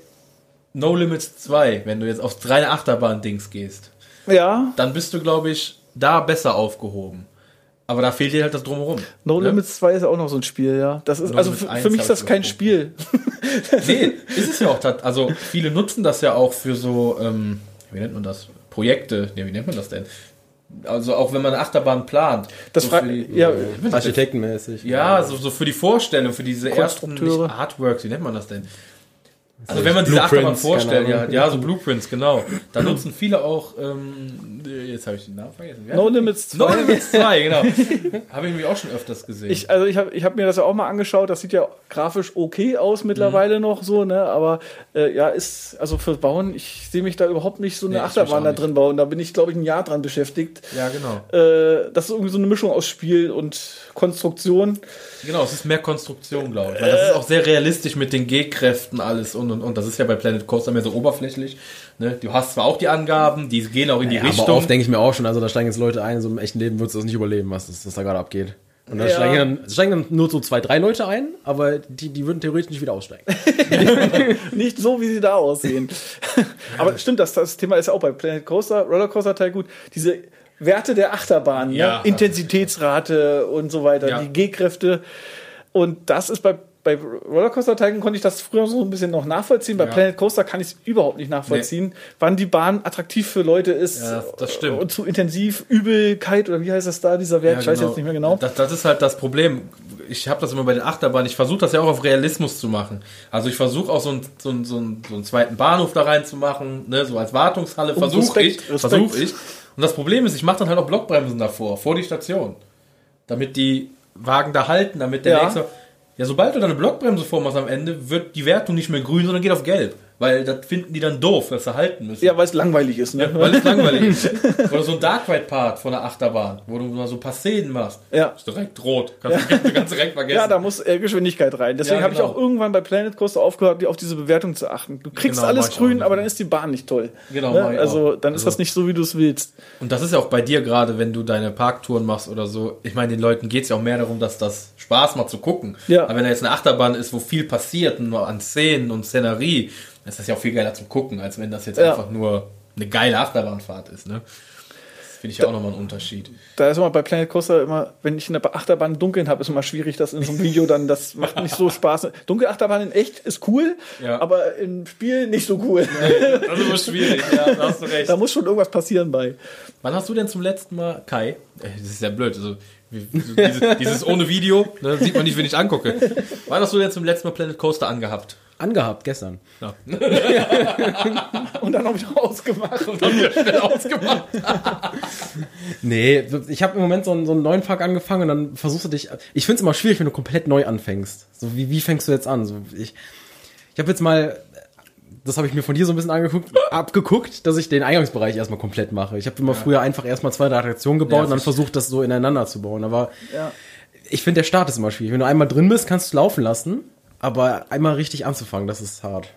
No Limits 2, wenn du jetzt aufs reine Achterbahn-Dings gehst. ja. Dann bist du, glaube ich, da besser aufgehoben. Aber da fehlt dir halt das Drumherum. No ne? Limits 2 ist ja auch noch so ein Spiel, ja. Das ist, No also für, 1 für mich ist das ich kein. Spiel. Nee, ist es ja auch. Also viele nutzen das ja auch für so, ähm, wie nennt man das? Projekte. Nee, wie nennt man das denn? Also auch wenn man eine Achterbahn plant. Das so die, ja, äh? Architektenmäßig. Ja, so, so für die Vorstellung, für diese ersten Artworks, wie nennt man das denn? Also wenn man diese Achterbahn vorstellt, ja, ja, so Blueprints, genau. Da nutzen viele auch, ähm, jetzt habe ich den Namen vergessen. No Limits 2. No Limits 2, genau. habe ich nämlich auch schon öfters gesehen. Ich, also ich habe ich hab mir das ja auch mal angeschaut, das sieht ja grafisch okay aus mittlerweile Mhm. noch so, ne? Aber äh, ja, ist, also fürs Bauen, ich sehe mich da überhaupt nicht so eine Nee, Achterbahn mich da drin bauen. Da bin ich, glaube ich, ein Jahr dran beschäftigt. ja, genau. Äh, das ist irgendwie so eine Mischung aus Spiel und Konstruktion. Genau, es ist mehr Konstruktion, glaube ich. Weil das ist auch sehr realistisch mit den G-Kräften alles und und und. Das ist ja bei Planet Coaster mehr so oberflächlich. Ne? Du hast zwar auch die Angaben, die gehen auch in die Ja, Richtung. aber oft denke ich mir auch schon, also da steigen jetzt Leute ein, so im echten Leben würdest du das nicht überleben, was das, das da gerade abgeht. Und da Ja. steigen, dann, steigen dann nur so zwei, drei Leute ein, aber die, die würden theoretisch nicht wieder aussteigen. Nicht so, wie sie da aussehen. Aber stimmt, das, das Thema ist ja auch bei Planet Coaster, Rollercoaster Teil gut. Diese Werte der Achterbahn, Ja. ne? Intensitätsrate und so weiter, Ja. die G-Kräfte. Und das ist bei, bei Rollercoaster Tycoon konnte ich das früher so ein bisschen noch nachvollziehen. Bei Ja. Planet Coaster kann ich es überhaupt nicht nachvollziehen, wann die Bahn attraktiv für Leute ist. Ja, das- stimmt. Und zu intensiv, Übelkeit oder wie heißt das da, dieser Wert? Ja, ich weiß genau. jetzt nicht mehr genau. Das, das ist halt das Problem. Ich habe das immer bei den Achterbahnen. Ich versuche das ja auch auf Realismus zu machen. Also ich versuche auch so einen, so, einen, so, einen, so einen zweiten Bahnhof da reinzumachen, ne? so als Wartungshalle. Versuche ich. Versuche ich. Und das Problem ist, ich mache dann halt auch Blockbremsen davor, vor die Station. Damit die Wagen da halten, damit der Ja. nächste... Ja, sobald du da eine Blockbremse vormachst am Ende, wird die Wertung nicht mehr grün, sondern geht auf gelb. Weil das finden die dann doof, dass sie halten müssen. Ja, weil es langweilig ist, ne? Weil es langweilig ist. Oder so ein Dark Ride Part von der Achterbahn, wo du mal so ein paar Szenen machst. Ja. Ist direkt rot. Kannst, du kannst direkt vergessen. Ja, da muss äh, Geschwindigkeit rein. Deswegen Ja, habe ich genau. auch irgendwann bei Planet Coaster aufgehört, auf diese Bewertung zu achten. Du kriegst Genau, alles grün, aber dann ist die Bahn nicht toll. Genau, Ne? Also dann ist Also- das nicht so, wie du es willst. Und das ist ja auch bei dir gerade, wenn du deine Parktouren machst oder so. Ich meine, den Leuten geht es ja auch mehr darum, dass das Spaß macht zu gucken. Ja. Aber wenn da jetzt eine Achterbahn ist, wo viel passiert, nur an Szenen und Szenerie, dann ist das ja auch viel geiler zum Gucken, als wenn das jetzt Ja. einfach nur eine geile Achterbahnfahrt ist. Ne? Finde ich ja auch nochmal einen Unterschied. Da ist immer bei Planet Coaster immer, wenn ich eine Achterbahn im Dunkeln habe, ist immer schwierig, das in so einem Video dann, das macht nicht so Spaß. Dunkle Achterbahn in echt ist cool, Ja. aber im Spiel nicht so cool. Das ist immer schwierig, ja, da hast du recht. Da muss schon irgendwas passieren bei. Wann hast du denn zum letzten Mal, Kai, äh, das ist ja blöd, also dieses, dieses ohne Video, ne, sieht man nicht, wenn ich angucke. Wann hast du denn zum letzten Mal Planet Coaster angehabt? Angehabt, gestern. Ja. Und dann auch wieder ausgemacht. Und dann wieder schnell ausgemacht. Nee, ich habe im Moment so einen, so einen neuen Park angefangen und dann versuchst du dich. Ich finde es immer schwierig, wenn du komplett neu anfängst. So wie, wie fängst du jetzt an? So, ich ich habe jetzt mal, das habe ich mir von dir so ein bisschen angeguckt, abgeguckt, dass ich den Eingangsbereich erstmal komplett mache. Ich habe immer früher einfach erstmal zwei, drei Attraktionen gebaut Ja, und dann versucht, das so ineinander zu bauen. Aber Ja. ich finde, der Start ist immer schwierig. Wenn du einmal drin bist, kannst du es laufen lassen. Aber einmal richtig anzufangen, das ist hart.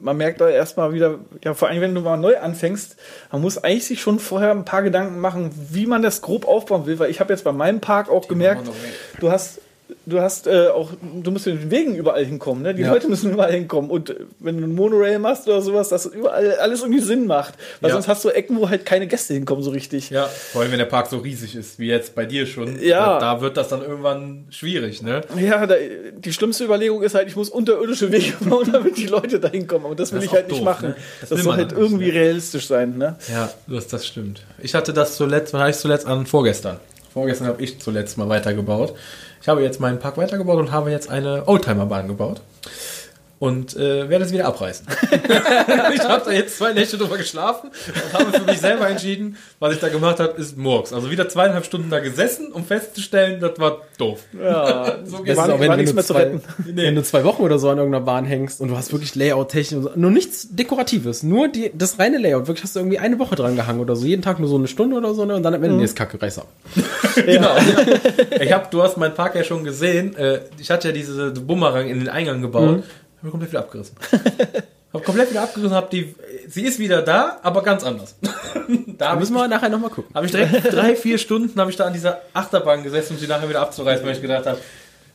Man merkt da erstmal wieder, ja, vor allem wenn du mal neu anfängst, man muss eigentlich sich schon vorher ein paar Gedanken machen, wie man das grob aufbauen will, weil ich habe jetzt bei meinem Park auch gemerkt, noch weg. du hast du hast äh, auch, du musst mit den Wegen überall hinkommen, ne? Die Ja. Leute müssen überall hinkommen. Und äh, wenn du ein Monorail machst oder sowas, dass überall alles irgendwie Sinn macht. Weil Ja. sonst hast du Ecken, wo halt keine Gäste hinkommen, so richtig. Ja, vor allem wenn der Park so riesig ist, wie jetzt bei dir schon. Ja. Da wird das dann irgendwann schwierig, ne? Ja, da, die schlimmste Überlegung ist halt, ich muss unterirdische Wege bauen, damit die Leute da hinkommen. Und das will Das ich halt auch nicht doof, machen. ne? Das Das, soll man halt dann nicht, irgendwie ne? realistisch sein, ne? Ja, das, das stimmt. Ich hatte das zuletzt, wann hatte ich zuletzt an? Vorgestern. Vorgestern habe ich zuletzt mal weitergebaut. Ich habe jetzt meinen Park weitergebaut und habe jetzt eine Oldtimerbahn gebaut. Und äh, werde es wieder abreißen. ich habe da jetzt zwei Nächte drüber geschlafen und habe für mich selber entschieden, was ich da gemacht habe, ist Murks. Also wieder zweieinhalb Stunden da gesessen, um festzustellen, das war doof. Ja, So geht's war, auch, wenn, wenn, nichts du mehr zu zwei, retten. wenn du zwei Wochen oder so an irgendeiner Bahn hängst und du hast wirklich Layout-Technik, und so, nur nichts Dekoratives, nur die, das reine Layout. Wirklich hast du irgendwie eine Woche dran gehangen oder so, jeden Tag nur so eine Stunde oder so, ne? und dann am Ende, nee, ist kacke, reiß ab. Genau. Ich hab, du hast meinen Park ja schon gesehen. Äh, Ich hatte ja diese Bumerang in den Eingang gebaut. Hab ich komplett wieder abgerissen. Hab komplett wieder abgerissen, hab die. Sie ist wieder da, aber ganz anders. da Da habe ich, müssen wir nachher nochmal gucken. hab ich direkt drei, vier Stunden habe ich da an dieser Achterbahn gesessen, um sie nachher wieder abzureißen, weil ich gedacht habe,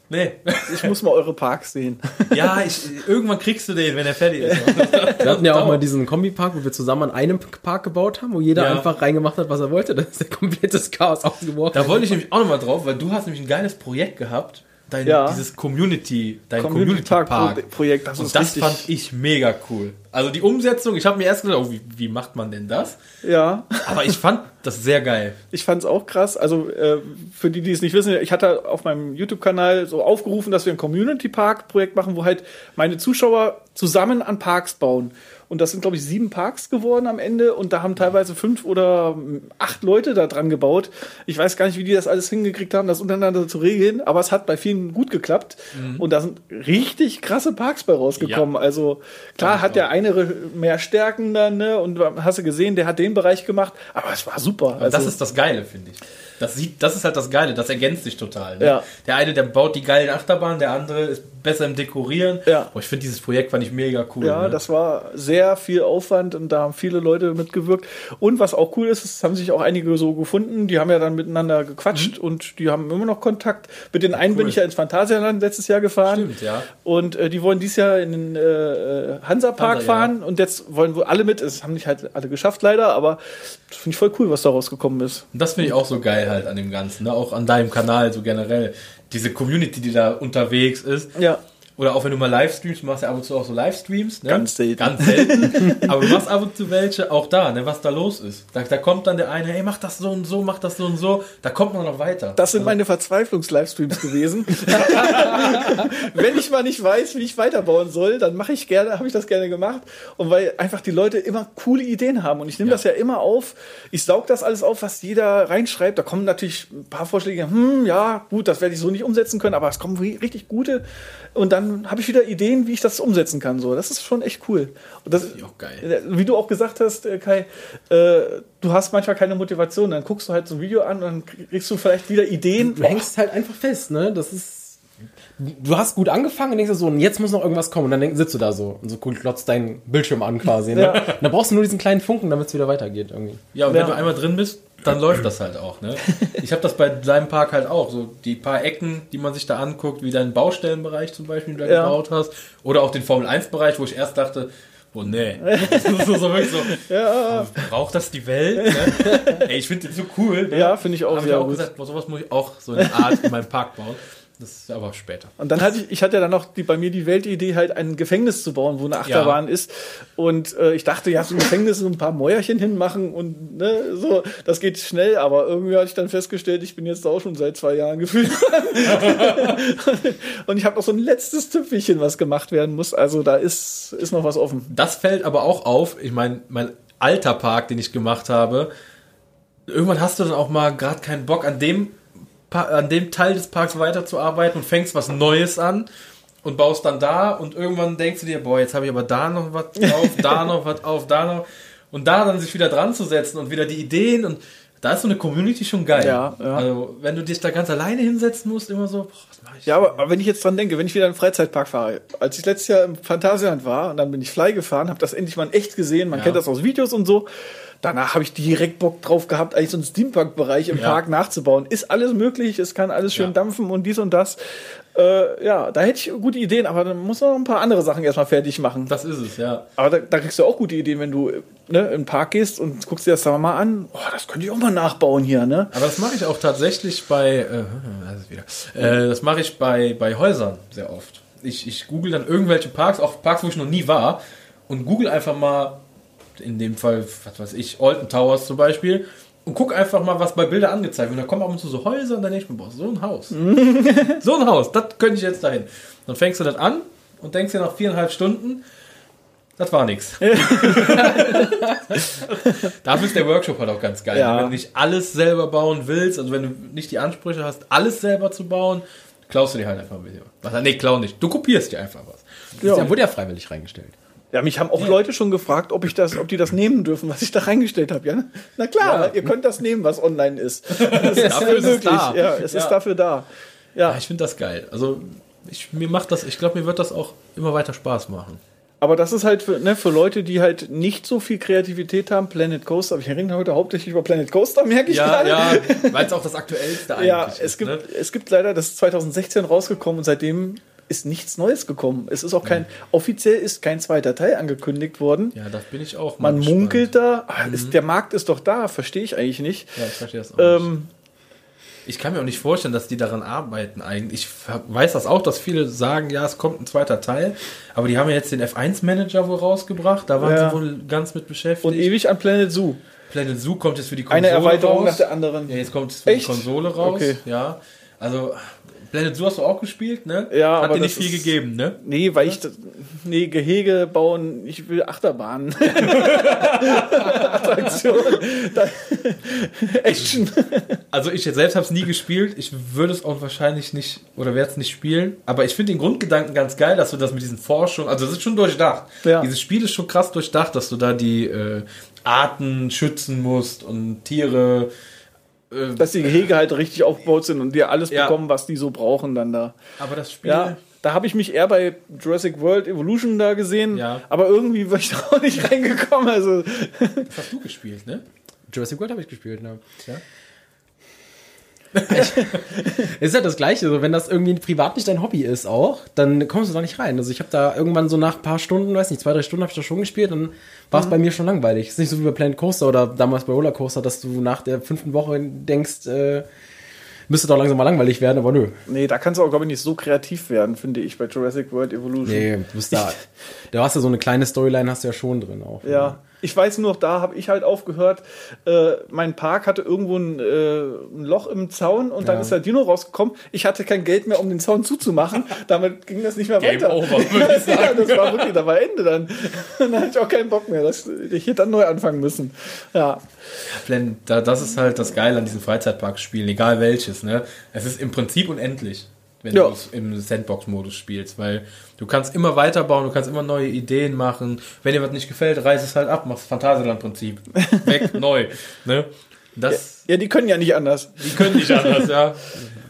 nee, Ich muss mal eure Parks sehen. ja, ich, irgendwann kriegst du den, wenn er fertig ist. Wir hatten ja auch mal diesen Kombipark, wo wir zusammen an einem Park gebaut haben, wo jeder Ja. einfach reingemacht hat, was er wollte. Das ist ein komplettes Chaos ausgebrochen. Da wollte ich nämlich auch nochmal drauf, weil du hast nämlich ein geiles Projekt gehabt. Dein, Ja. Dieses Community, dein Community Community Park Park. Pro- Projekt, das Und das fand ich mega cool. Also die Umsetzung, ich habe mir erst gedacht, oh, wie, wie macht man denn das? Ja. Aber ich fand das sehr geil. Ich fand es auch krass. Also äh, für die, die es nicht wissen, ich hatte auf meinem YouTube-Kanal so aufgerufen, dass wir ein Community-Park-Projekt machen, wo halt meine Zuschauer zusammen an Parks bauen. Und das sind, glaube ich, sieben Parks geworden am Ende. Und da haben teilweise fünf oder acht Leute da dran gebaut. Ich weiß gar nicht, wie die das alles hingekriegt haben, das untereinander zu regeln. Aber es hat bei vielen gut geklappt. Und da sind richtig krasse Parks bei rausgekommen. Ja. Also klar hat der eine mehr Stärken dann, ne? Und hast du gesehen, der hat den Bereich gemacht. Aber es war super. Aber das ist das Geile, finde ich. Das, sieht, das ist halt das Geile, das ergänzt sich total. Ne? Ja. Der eine, der baut die geilen Achterbahnen, der andere ist besser im Dekorieren. Ja. Boah, ich finde dieses Projekt fand ich mega cool. Ja, ne? das war sehr viel Aufwand und da haben viele Leute mitgewirkt. Und was auch cool ist, es haben sich auch einige so gefunden, die haben ja dann miteinander gequatscht und die haben immer noch Kontakt. Mit den einen bin ich ja ins Phantasialand letztes Jahr gefahren. Stimmt, ja. Und äh, die wollen dieses Jahr in den äh, Hansa-Park Hansa, fahren und jetzt wollen wohl alle mit. Es haben nicht halt alle geschafft leider, aber das finde ich voll cool, was da rausgekommen ist. Das finde ich auch so geil halt an dem Ganzen, ne? auch an deinem Kanal so generell. Diese Community, die da unterwegs ist. Ja. Oder auch wenn du mal Livestreams, machst ja ab und zu auch so Livestreams. Ne? Ganz selten. Ganz selten. Aber du machst ab und zu welche, auch da, ne, was da los ist. Da, da kommt dann der eine, hey, mach das so und so, mach das so und so. Da kommt man noch weiter. Das sind meine Verzweiflungs-Livestreams gewesen. Wenn ich mal nicht weiß, wie ich weiterbauen soll, dann mache ich gerne, habe ich das gerne gemacht. Und weil einfach die Leute immer coole Ideen haben. Und ich nehme Ja. das ja immer auf. Ich saug das alles auf, was jeder reinschreibt. Da kommen natürlich ein paar Vorschläge, hm, ja, gut, das werde ich so nicht umsetzen können, aber es kommen ri- richtig gute. Und dann habe ich wieder Ideen, wie ich das umsetzen kann. So, das ist schon echt cool. Und das, ich auch geil. Wie du auch gesagt hast, äh, Kai, äh, du hast manchmal keine Motivation. Dann guckst du halt so ein Video an und dann kriegst du vielleicht wieder Ideen. Du hängst halt einfach fest, ne? Das ist. Du hast gut angefangen und denkst so, und jetzt muss noch irgendwas kommen. Und dann denk, sitzt du da so und so glotzt deinen Bildschirm an quasi. Ne? Ja. Und dann brauchst du nur diesen kleinen Funken, damit es wieder weitergeht irgendwie. Ja, und wenn Ja. du einmal drin bist, dann läuft das halt auch. Ne? Ich habe das bei deinem Park halt auch. So die paar Ecken, die man sich da anguckt, wie deinen Baustellenbereich zum Beispiel, den du da Ja. gebaut hast. Oder auch den Formel-1-Bereich, wo ich erst dachte, Oh nee. Das ist so, so wirklich so. Ja, Braucht das die Welt? Ne? Ey, ich finde den so cool. Ne? ja finde ich auch Hab ich auch gut. gesagt, boah, sowas muss ich auch so in der Art in meinem Park bauen. Das ist aber später. Und dann hatte ich, ich hatte ja dann noch die, bei mir die Weltidee, halt ein Gefängnis zu bauen, wo eine Achterbahn ist. Und äh, ich dachte, ja, so ein Gefängnis so ein paar Mäuerchen hinmachen und ne, so, das geht schnell, aber irgendwie hatte ich dann festgestellt, ich bin jetzt da auch schon seit zwei Jahren gefühlt. und ich habe noch so ein letztes Tüpfelchen, was gemacht werden muss. Also da ist, ist noch was offen. Das fällt aber auch auf. Ich meine, mein alter Park, den ich gemacht habe, irgendwann hast du dann auch mal gerade keinen Bock an dem, an dem Teil des Parks weiterzuarbeiten und fängst was Neues an und baust dann da und irgendwann denkst du dir, boah, jetzt habe ich aber da noch was auf, da noch was auf, da noch und da dann sich wieder dran zu setzen und wieder die Ideen und da ist so eine Community schon geil. Ja, ja. Also, wenn du dich da ganz alleine hinsetzen musst, immer so, boah, was mache ich? Ja, aber, aber wenn ich jetzt dran denke, wenn ich wieder in den Freizeitpark fahre, als ich letztes Jahr im Phantasialand war und dann bin ich Fly gefahren, habe das endlich mal in echt gesehen, man Ja. kennt das aus Videos und so. Danach habe ich direkt Bock drauf gehabt, eigentlich so einen Steampunk-Bereich im Ja. Park nachzubauen. Ist alles möglich, es kann alles schön Ja. dampfen und dies und das. Äh, ja, da hätte ich gute Ideen, aber dann muss man noch ein paar andere Sachen erstmal fertig machen. Das ist es, ja. Aber da, da kriegst du auch gute Ideen, wenn du ne, in den Park gehst und guckst dir das da mal an. Oh, das könnte ich auch mal nachbauen hier, ne? Aber das mache ich auch tatsächlich bei, äh, das, ist wieder. Äh, das mache ich bei, bei Häusern sehr oft. Ich, ich google dann irgendwelche Parks, auch Parks, wo ich noch nie war, und google einfach mal, in dem Fall, was weiß ich, Alton Towers zum Beispiel, und guck einfach mal, was bei Bildern angezeigt wird. Und da kommen ab und zu so Häuser und dann denke ich mir, boah, so ein Haus. so ein Haus, das könnte ich jetzt dahin. Dann fängst du das an und denkst dir nach viereinhalb Stunden, das war nix. Dafür ist der Workshop halt auch ganz geil. Ja. Wenn du nicht alles selber bauen willst, also wenn du nicht die Ansprüche hast, alles selber zu bauen, klaust du dir halt einfach ein bisschen was. Nee, klau nicht. Du kopierst dir einfach was. Ja. Der wurde ja freiwillig reingestellt. Ja, mich haben auch Leute schon gefragt, ob ich das, ob die das nehmen dürfen, was ich da reingestellt habe. Ja, na klar, Ja. ihr könnt das nehmen, was online ist. Das ist Dafür ist es da. Ja, es Ja. ist dafür da. Ja, Ja, ich finde das geil. Also ich, mir macht das, ich glaube, mir wird das auch immer weiter Spaß machen. aber das ist halt für, ne, für Leute, die halt nicht so viel Kreativität haben. Planet Coaster, ich rede heute hauptsächlich über Planet Coaster, merke ich Ja, gerade. ja, weil es auch das aktuellste eigentlich Ja, ist. es gibt, ne? es gibt leider, das ist 2016 rausgekommen und seitdem ist nichts Neues gekommen. Es ist auch kein, offiziell ist kein zweiter Teil angekündigt worden. Ja, da bin ich auch Man gespannt. munkelt da, ah, ist, der Markt ist doch da, verstehe ich eigentlich nicht. Ja, ich verstehe das auch nicht. Ähm, Ich kann mir auch nicht vorstellen, dass die daran arbeiten eigentlich. Ich weiß das auch, dass viele sagen, ja, es kommt ein zweiter Teil. Aber die haben ja jetzt den F1-Manager wohl rausgebracht. Da waren Ja. sie wohl ganz mit beschäftigt. und ewig an Planet Zoo. Planet Zoo kommt jetzt für die Konsole Eine Erweiterung raus. nach der anderen. Ja, jetzt kommt es für die Echt? Konsole raus. Okay. Ja, also Planet Zoo hast du auch gespielt, ne? Ja, Hat dir nicht viel ist- gegeben, ne? Nee, weil ich, das- nee, Gehege bauen, ich will Achterbahnen. Attraktion. Action. Also ich selbst habe es nie gespielt. Ich würde es auch wahrscheinlich nicht oder werde es nicht spielen. Aber ich finde den Grundgedanken ganz geil, dass du das mit diesen Forschungen, also das ist schon durchdacht. Ja. Dieses Spiel ist schon krass durchdacht, dass du da die äh, Arten schützen musst und Tiere. Äh, Dass die Gehege halt richtig aufgebaut sind und dir alles Ja. bekommen, was die so brauchen dann da. aber das Spiel. Ja, da habe ich mich eher bei Jurassic World Evolution da gesehen, Ja. aber irgendwie bin ich da auch nicht reingekommen. Also, Das hast du gespielt, ne? Jurassic World habe ich gespielt, ne? Ja. Ist halt das Gleiche, so, wenn das irgendwie privat nicht dein Hobby ist auch, dann kommst du da nicht rein. Also ich habe da irgendwann so nach ein paar Stunden, weiß nicht, zwei, drei Stunden habe ich da schon gespielt, dann war es bei mir schon langweilig. ist nicht so wie bei Planet Coaster oder damals bei Roller Coaster, dass du nach der fünften Woche denkst, äh, müsste doch langsam mal langweilig werden, aber nö. nee, da kannst du auch, glaube ich, nicht so kreativ werden, finde ich, bei Jurassic World Evolution. Nee, du bist da. Du hast ja so eine kleine Storyline, hast du ja schon drin auch. Ja, ich weiß nur, noch, da habe ich halt aufgehört. Äh, mein Park hatte irgendwo ein, äh, ein Loch im Zaun und dann Ja. ist der Dino rausgekommen. Ich hatte kein Geld mehr, um den Zaun zuzumachen. Damit ging das nicht mehr Game weiter. over, würde ich ja, das war wirklich, da war Ende dann. dann hatte ich auch keinen Bock mehr. Das, ich hätte dann neu anfangen müssen. Ja, Plan, da, das ist halt das Geile an diesen Freizeitparkspielen, egal welches, ne? Es ist im Prinzip unendlich, wenn Ja. du es im Sandbox-Modus spielst, weil du kannst immer weiterbauen, du kannst immer neue Ideen machen. Wenn dir was nicht gefällt, reiß es halt ab, machst Phantasialand-Prinzip. Weg, neu. Ne? Das, ja, die können ja nicht anders. die können nicht anders, ja.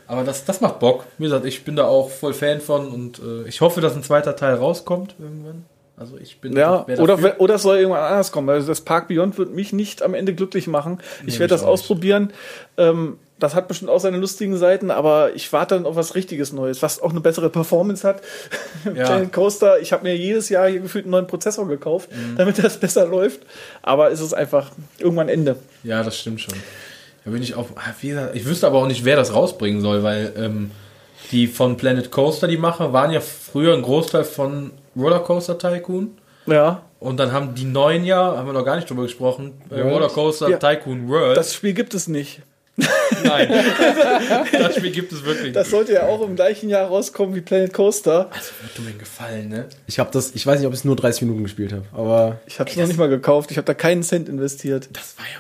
Aber das, das macht Bock. Wie gesagt, ich bin da auch voll Fan von und äh, ich hoffe, dass ein zweiter Teil rauskommt irgendwann. Also ich bin Ja, oder, oder es soll irgendwann anders kommen. Also das Park Beyond wird mich nicht am Ende glücklich machen. Ich werde das ausprobieren. Ähm, das hat bestimmt auch seine lustigen Seiten, aber ich warte dann auf was richtiges Neues, was auch eine bessere Performance hat. Ja. Planet Coaster, ich habe mir jedes Jahr hier gefühlt einen neuen Prozessor gekauft, Mhm. damit das besser läuft. Aber es ist einfach irgendwann Ende. Ja, das stimmt schon. Da bin ich auch. ah, Wie gesagt, ich wüsste aber auch nicht, wer das rausbringen soll, weil ähm, die von Planet Coaster, die Macher, waren ja früher ein Großteil von Rollercoaster Tycoon. Ja, Und dann haben die neuen ja, haben wir noch gar nicht drüber gesprochen, äh, World? Rollercoaster Ja. Tycoon World. das Spiel gibt es nicht. Nein, das Spiel gibt es wirklich Das nicht. sollte ja auch im gleichen Jahr rauskommen wie Planet Coaster. Also wird du mir gefallen, ne? Ich habe das, ich weiß nicht, ob ich es nur 30 Minuten gespielt habe, aber Ich habe es noch nicht mal gekauft. Ich habe da keinen Cent investiert. Das war ja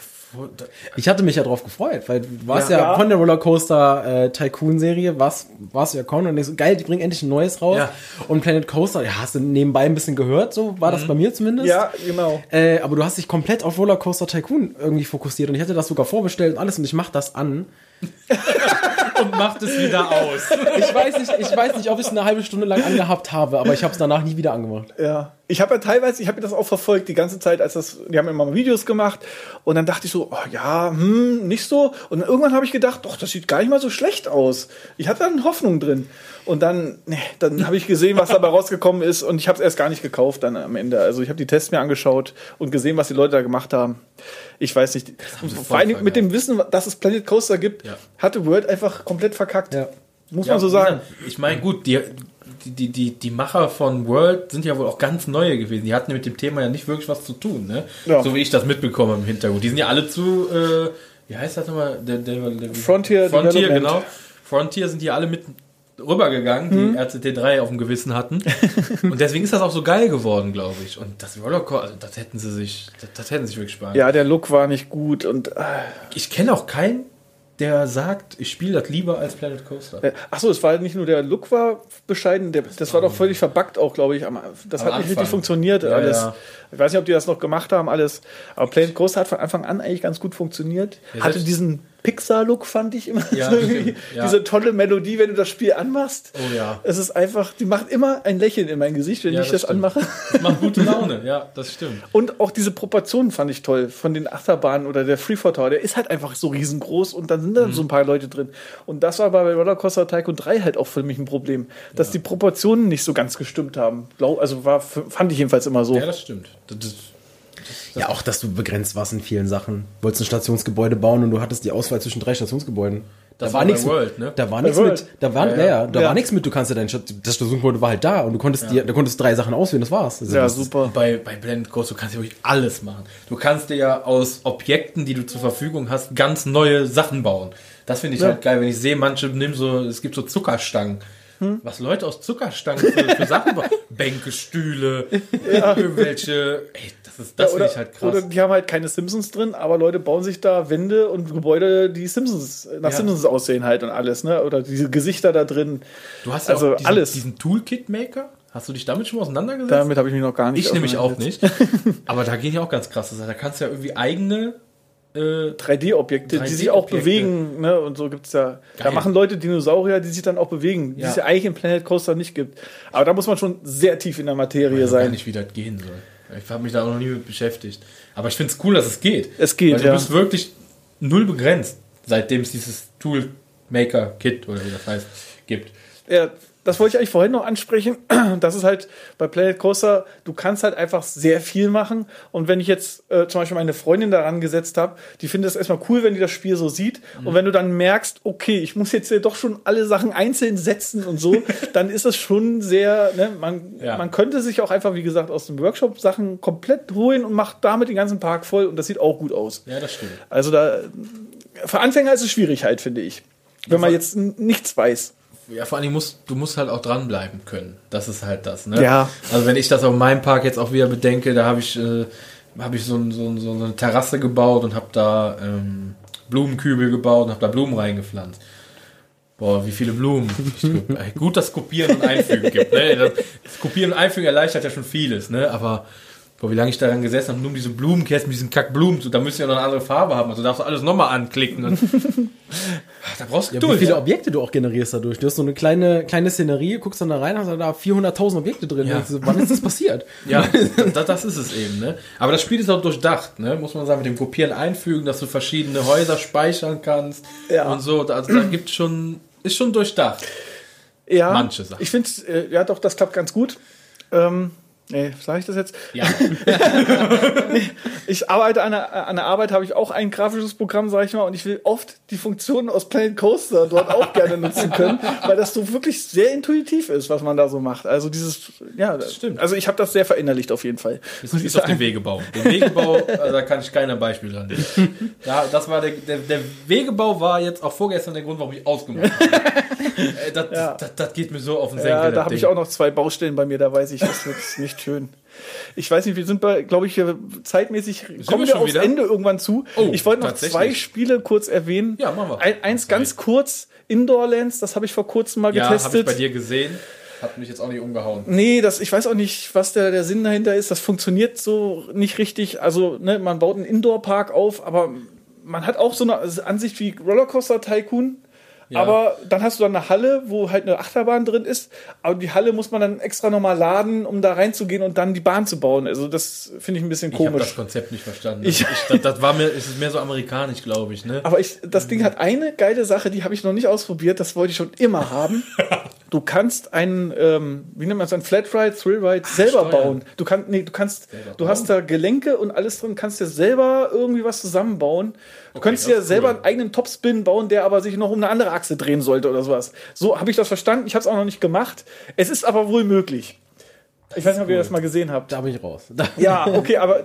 ich hatte mich ja drauf gefreut, weil du warst Ja. ja, Ja. von der Rollercoaster äh, Tycoon Serie, warst, warst du ja kommen und denkst so, geil, die bringen endlich ein neues raus. Ja. Und Planet Coaster, ja, hast du nebenbei ein bisschen gehört, so war das bei mir zumindest. Ja, genau. Äh, aber du hast dich komplett auf Rollercoaster Tycoon irgendwie fokussiert und ich hatte das sogar vorbestellt und alles und ich mach das an. und macht es wieder aus. Ich weiß nicht, ich weiß nicht, ob ich es eine halbe Stunde lang angehabt habe, aber ich habe es danach nie wieder angemacht. Ja, ich habe ja teilweise, ich habe das auch verfolgt die ganze Zeit, als das, die haben immer mal Videos gemacht und dann dachte ich so, oh, ja, hm, nicht so. Und dann irgendwann habe ich gedacht, doch, das sieht gar nicht mal so schlecht aus. Ich hatte dann Hoffnung drin. Und dann, nee, dann habe ich gesehen, was dabei rausgekommen ist und ich habe es erst gar nicht gekauft dann am Ende. Also ich habe die Tests mir angeschaut und gesehen, was die Leute da gemacht haben. Ich weiß nicht. Vor Dingen mit dem Wissen, dass es Planet Coaster gibt, Ja. hatte World einfach komplett verkackt. Ja. Muss Ja, man so sagen. Ich meine, gut, die, die, die, die, Macher von World sind ja wohl auch ganz neue gewesen. Die hatten mit dem Thema ja nicht wirklich was zu tun, ne? Ja. So wie ich das mitbekomme im Hintergrund. Die sind ja alle zu, äh, wie heißt das nochmal? Der, der, der, Frontier Frontier, genau. Frontier sind die alle mit rübergegangen, Mhm. die RCT3 auf dem Gewissen hatten. Und deswegen ist das auch so geil geworden, glaube ich. Und das Rollercoaster, also das hätten sie sich, das, das hätten sie sich wirklich sparen. Ja, der Look war nicht gut und äh, Ich kenne auch keinen, der sagt, ich spiele das lieber als Planet Coaster. Äh, Ach so, es war nicht nur der Look war bescheiden, der, das war doch völlig verbuggt auch, glaube ich. Am- Das Am hat nicht Anfang. richtig funktioniert Ja, alles. ja. Ich weiß nicht, ob die das noch gemacht haben, alles. Aber Planet Coaster hat von Anfang an eigentlich ganz gut funktioniert. Ja, Hatte diesen Pixar-Look, fand ich immer. Ja, ja. Diese tolle Melodie, wenn du das Spiel anmachst. Oh ja. Es ist einfach, die macht immer ein Lächeln in mein Gesicht, wenn Ja, ich das, das anmache. Das macht gute Laune, ja, das stimmt. Und auch diese Proportionen fand ich toll von den Achterbahnen oder der Freefall Tower. Der ist halt einfach so riesengroß und dann sind da Mhm. so ein paar Leute drin. Und das war bei Rollercoaster Tycoon 3 halt auch für mich ein Problem, dass die Proportionen nicht so ganz gestimmt haben. Also war, fand ich jedenfalls immer so. Ja, das stimmt. Das, das, Ja, auch, dass du begrenzt warst in vielen Sachen. Du wolltest ein Stationsgebäude bauen und du hattest die Auswahl zwischen drei Stationsgebäuden. Das da war war nichts World, ne? Da war nichts mit, da war, ja, Ja, ja, ja. da Ja. war nichts mit, du kannst ja dein das Stationsgebäude war halt da und du konntest dir, da konntest drei Sachen auswählen, das war's. Also Ja, das super. bei, bei Blended Coast, du kannst ja wirklich alles machen. Du kannst dir ja aus Objekten, die du zur Verfügung hast, ganz neue Sachen bauen. Das finde ich Ja. halt geil, wenn ich sehe, manche nehmen so, es gibt so Zuckerstangen. Hm? Was Leute aus Zuckerstangen für, für Sachen bauen. Bänke, Stühle, irgendwelche, ey, das ist, das oder, finde ich halt krass. oder die haben halt keine Simpsons drin, aber Leute bauen sich da Wände und Gebäude, die Simpsons, nach Ja. Simpsons aussehen halt und alles, ne? Oder diese Gesichter da drin. Du hast ja also diesen, alles. diesen Toolkit-Maker. Hast du dich damit schon mal auseinandergesetzt? Damit habe ich mich noch gar nicht ich nämlich auch nicht. Aber da gehen ja auch ganz krasse Sachen. Da kannst du ja irgendwie eigene äh, 3D-Objekte, die sich auch 3D-Objekte. bewegen, ne? Und so gibt's ja. Da Geil. machen Leute Dinosaurier, die sich dann auch bewegen, die Ja. es ja eigentlich im Planet Coaster nicht gibt. Aber da muss man schon sehr tief in der Materie Ich weiß auch gar sein. nicht, wie das gehen soll. Ich habe mich da auch noch nie mit beschäftigt. Aber ich finde es cool, dass es geht. Es geht, Weil du ja. bist wirklich null begrenzt, seitdem es dieses Toolmaker-Kit oder wie das heißt, gibt. Ja, das wollte ich eigentlich vorhin noch ansprechen. Das ist halt bei Planet Coaster, du kannst halt einfach sehr viel machen. Und wenn ich jetzt äh, zum Beispiel meine Freundin daran gesetzt habe, die findet es erstmal cool, wenn die das Spiel so sieht. Mhm. Und wenn du dann merkst, okay, ich muss jetzt hier doch schon alle Sachen einzeln setzen und so, dann ist es schon sehr, ne, man, Ja. man könnte sich auch einfach, wie gesagt, aus dem Workshop Sachen komplett holen und macht damit den ganzen Park voll und das sieht auch gut aus. Ja, das stimmt. Also da, für Anfänger ist es schwierig halt, finde ich. Wenn man jetzt nichts weiß. Ja, vor allem musst du musst halt auch dranbleiben können. Das ist halt das, ne? Ja. Also wenn ich das auf meinem Park jetzt auch wieder bedenke, da habe ich, äh, habe ich so, ein, so, ein, so eine Terrasse gebaut und habe da ähm, Blumenkübel gebaut und habe da Blumen reingepflanzt. Boah, wie viele Blumen. Gut, dass Kopieren und Einfügen gibt. Ne? Das Kopieren und Einfügen erleichtert ja schon vieles, ne? Aber Boah, wie lange ich daran gesessen habe, nur um diese Blumenkästen mit diesen Kackblumen, so, da müssen ja noch eine andere Farbe haben. Also darfst du alles nochmal anklicken. Und da brauchst du Ja, wie Geduld. viele Objekte du auch generierst dadurch. Du hast so eine kleine, kleine Szenerie, guckst dann da rein, hast da 400.000 Objekte drin. Ja. Du, Wann ist das passiert? Ja, das, das ist es eben, ne? Aber das Spiel ist auch durchdacht, ne? Muss man sagen, mit dem Kopieren einfügen, dass du verschiedene Häuser speichern kannst Ja. und so. Also da gibt schon, ist schon durchdacht. Ja, Manche Sachen. Ich finde, äh, ja doch, das klappt ganz gut. Ähm, nee, sage ich das jetzt? Ja. Ich arbeite an der, an der Arbeit, habe ich auch ein grafisches Programm, sage ich mal, und ich will oft die Funktionen aus Planet Coaster dort auch gerne nutzen können, weil das so wirklich sehr intuitiv ist, was man da so macht. Also dieses, ja, das stimmt. Also ich habe das sehr verinnerlicht auf jeden Fall. Das ist auf den Wegebau. Den Wegebau, also da kann ich kein Beispiel dran nehmen. Ja, das war der, der, der Wegebau war jetzt auch vorgestern der Grund, warum ich ausgemacht habe. Äh, das, Ja. das, das geht mir so auf den Senkel. Ja, das da habe ich auch noch zwei Baustellen bei mir, da weiß ich, das wird nicht schön. Ich weiß nicht, wir sind bei, glaube ich, zeitmäßig kommen wir wir aufs wieder? Ende irgendwann zu. Oh, ich wollte noch zwei Spiele kurz erwähnen. Ja, machen wir. Ein, eins ganz kurz, Indoorlands, das habe ich vor kurzem mal Ja, habe getestet. ich bei dir gesehen. Hat mich jetzt auch nicht umgehauen. Nee, das, ich weiß auch nicht, was der, der Sinn dahinter ist. Das funktioniert so nicht richtig. Also, ne, man baut einen Indoor-Park auf, aber man hat auch so eine Ansicht wie Rollercoaster Tycoon. Ja. Aber dann hast du dann eine Halle, wo halt eine Achterbahn drin ist. Aber die Halle muss man dann extra nochmal laden, um da reinzugehen und dann die Bahn zu bauen. Also das finde ich ein bisschen Ich habe komisch. das Konzept nicht verstanden. Ich- Ich, das, das war mir, es ist mehr so amerikanisch, glaube ich, ne? Aber ich, das Ding hat eine geile Sache, die habe ich noch nicht ausprobiert, das wollte ich schon immer haben. Du kannst einen, ähm, wie nennt man das, ein Flatride, Thrillride selber steuern. bauen. Du kannst, nee, du kannst, du hast da Gelenke und alles drin, kannst dir selber irgendwie was zusammenbauen. Du das dir ist selber cool. einen eigenen Topspin bauen, der aber sich noch um eine andere Achse drehen sollte oder sowas. So habe ich das verstanden. Ich habe es auch noch nicht gemacht. Es ist aber wohl möglich. Ich weiß nicht, ob ihr das mal gesehen habt. Da bin ich raus. Ja, okay, aber,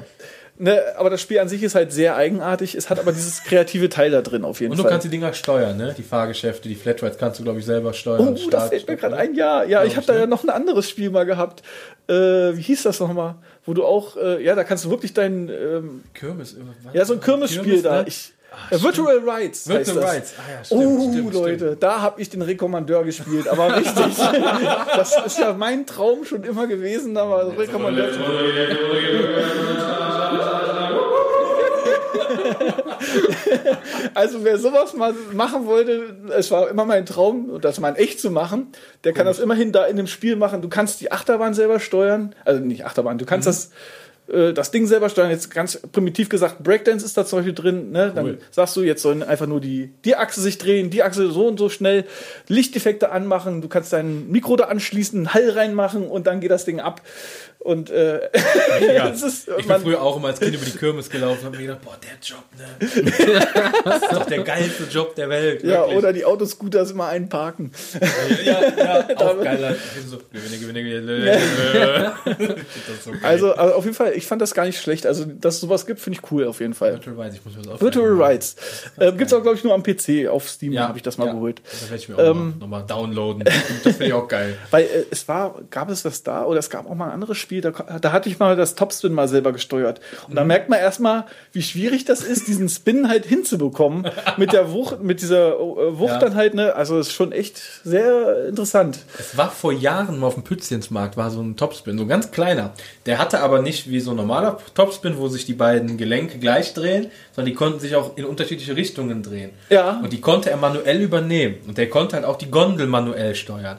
ne, aber das Spiel an sich ist halt sehr eigenartig. Es hat aber dieses kreative Teil da drin auf jeden Und du Fall. kannst die Dinger steuern, ne? Die Fahrgeschäfte, die Flatrides kannst du, glaube ich, selber steuern. Oh, da fällt mir gerade ein, ja. Ja, ich habe da ne? ja noch ein anderes Spiel mal gehabt. Äh, wie hieß das nochmal? Wo du auch, äh, ja, da kannst du wirklich dein, ähm, Kirmes. was? ja, so ein Kirmesspiel Kirmes, da. ne? Ich, äh, Virtual Rides. heißt Virtual das. Rides. Ah ja, stimmt, Oh, stimmt, Leute, stimmt. da habe ich den Rekommandeur gespielt, aber richtig. das ist ja mein Traum schon immer gewesen, aber Rekommandeur. Also wer sowas mal machen wollte, es war immer mein Traum, das mal in echt zu machen, der kann das immerhin da in dem Spiel machen. Du kannst die Achterbahn selber steuern, also nicht Achterbahn, du Mhm. kannst das äh, das Ding selber steuern, jetzt ganz primitiv gesagt, Breakdance ist da zum Beispiel drin, ne? dann Cool. sagst du, jetzt sollen einfach nur die, die Achse sich drehen, die Achse so und so schnell, Lichteffekte anmachen, du kannst dein Mikro da anschließen, einen Hall reinmachen und dann geht das Ding ab. Und äh, Ja. ist, Ich bin man, früher auch immer als Kind über die Kirmes gelaufen und hab mir gedacht, boah, der Job, ne? Das ist doch der geilste Job der Welt. ja, wirklich. oder die Autoscooters immer einparken. Ja, ja, auch geiler. Ich bin so, gewinne, gewinne, gewinne. Ich find das so geil. Also, also auf jeden Fall, ich fand das gar nicht schlecht. Also, dass es sowas gibt, finde ich cool auf jeden Fall. Virtual Rides, ich muss mir das Virtual aufschreiben. Rides. Äh, Gibt es auch, glaube ich, nur am PC. Auf Steam Ja, habe ich das mal ja. geholt. Das werde ich mir auch Ähm, noch mal downloaden. Das finde ich auch geil. Weil äh, es war, gab es das da oder es gab auch mal ein anderes Spiel, da, da hatte ich mal das Topspin mal selber gesteuert. Und Mhm. da merkt man erstmal, wie schwierig das ist, diesen Spin halt hinzubekommen. mit der Wucht, mit dieser äh, Wucht Ja. dann halt, ne? Also es ist schon echt sehr interessant. Es war vor Jahren mal auf dem Pützchensmarkt, war so ein Topspin, so ein ganz kleiner. Der hatte aber nicht wie so ein normaler Topspin, wo sich die beiden Gelenke gleich drehen, sondern die konnten sich auch in unterschiedliche Richtungen drehen. Ja. Und die konnte er manuell übernehmen. Und der konnte halt auch die Gondel manuell steuern.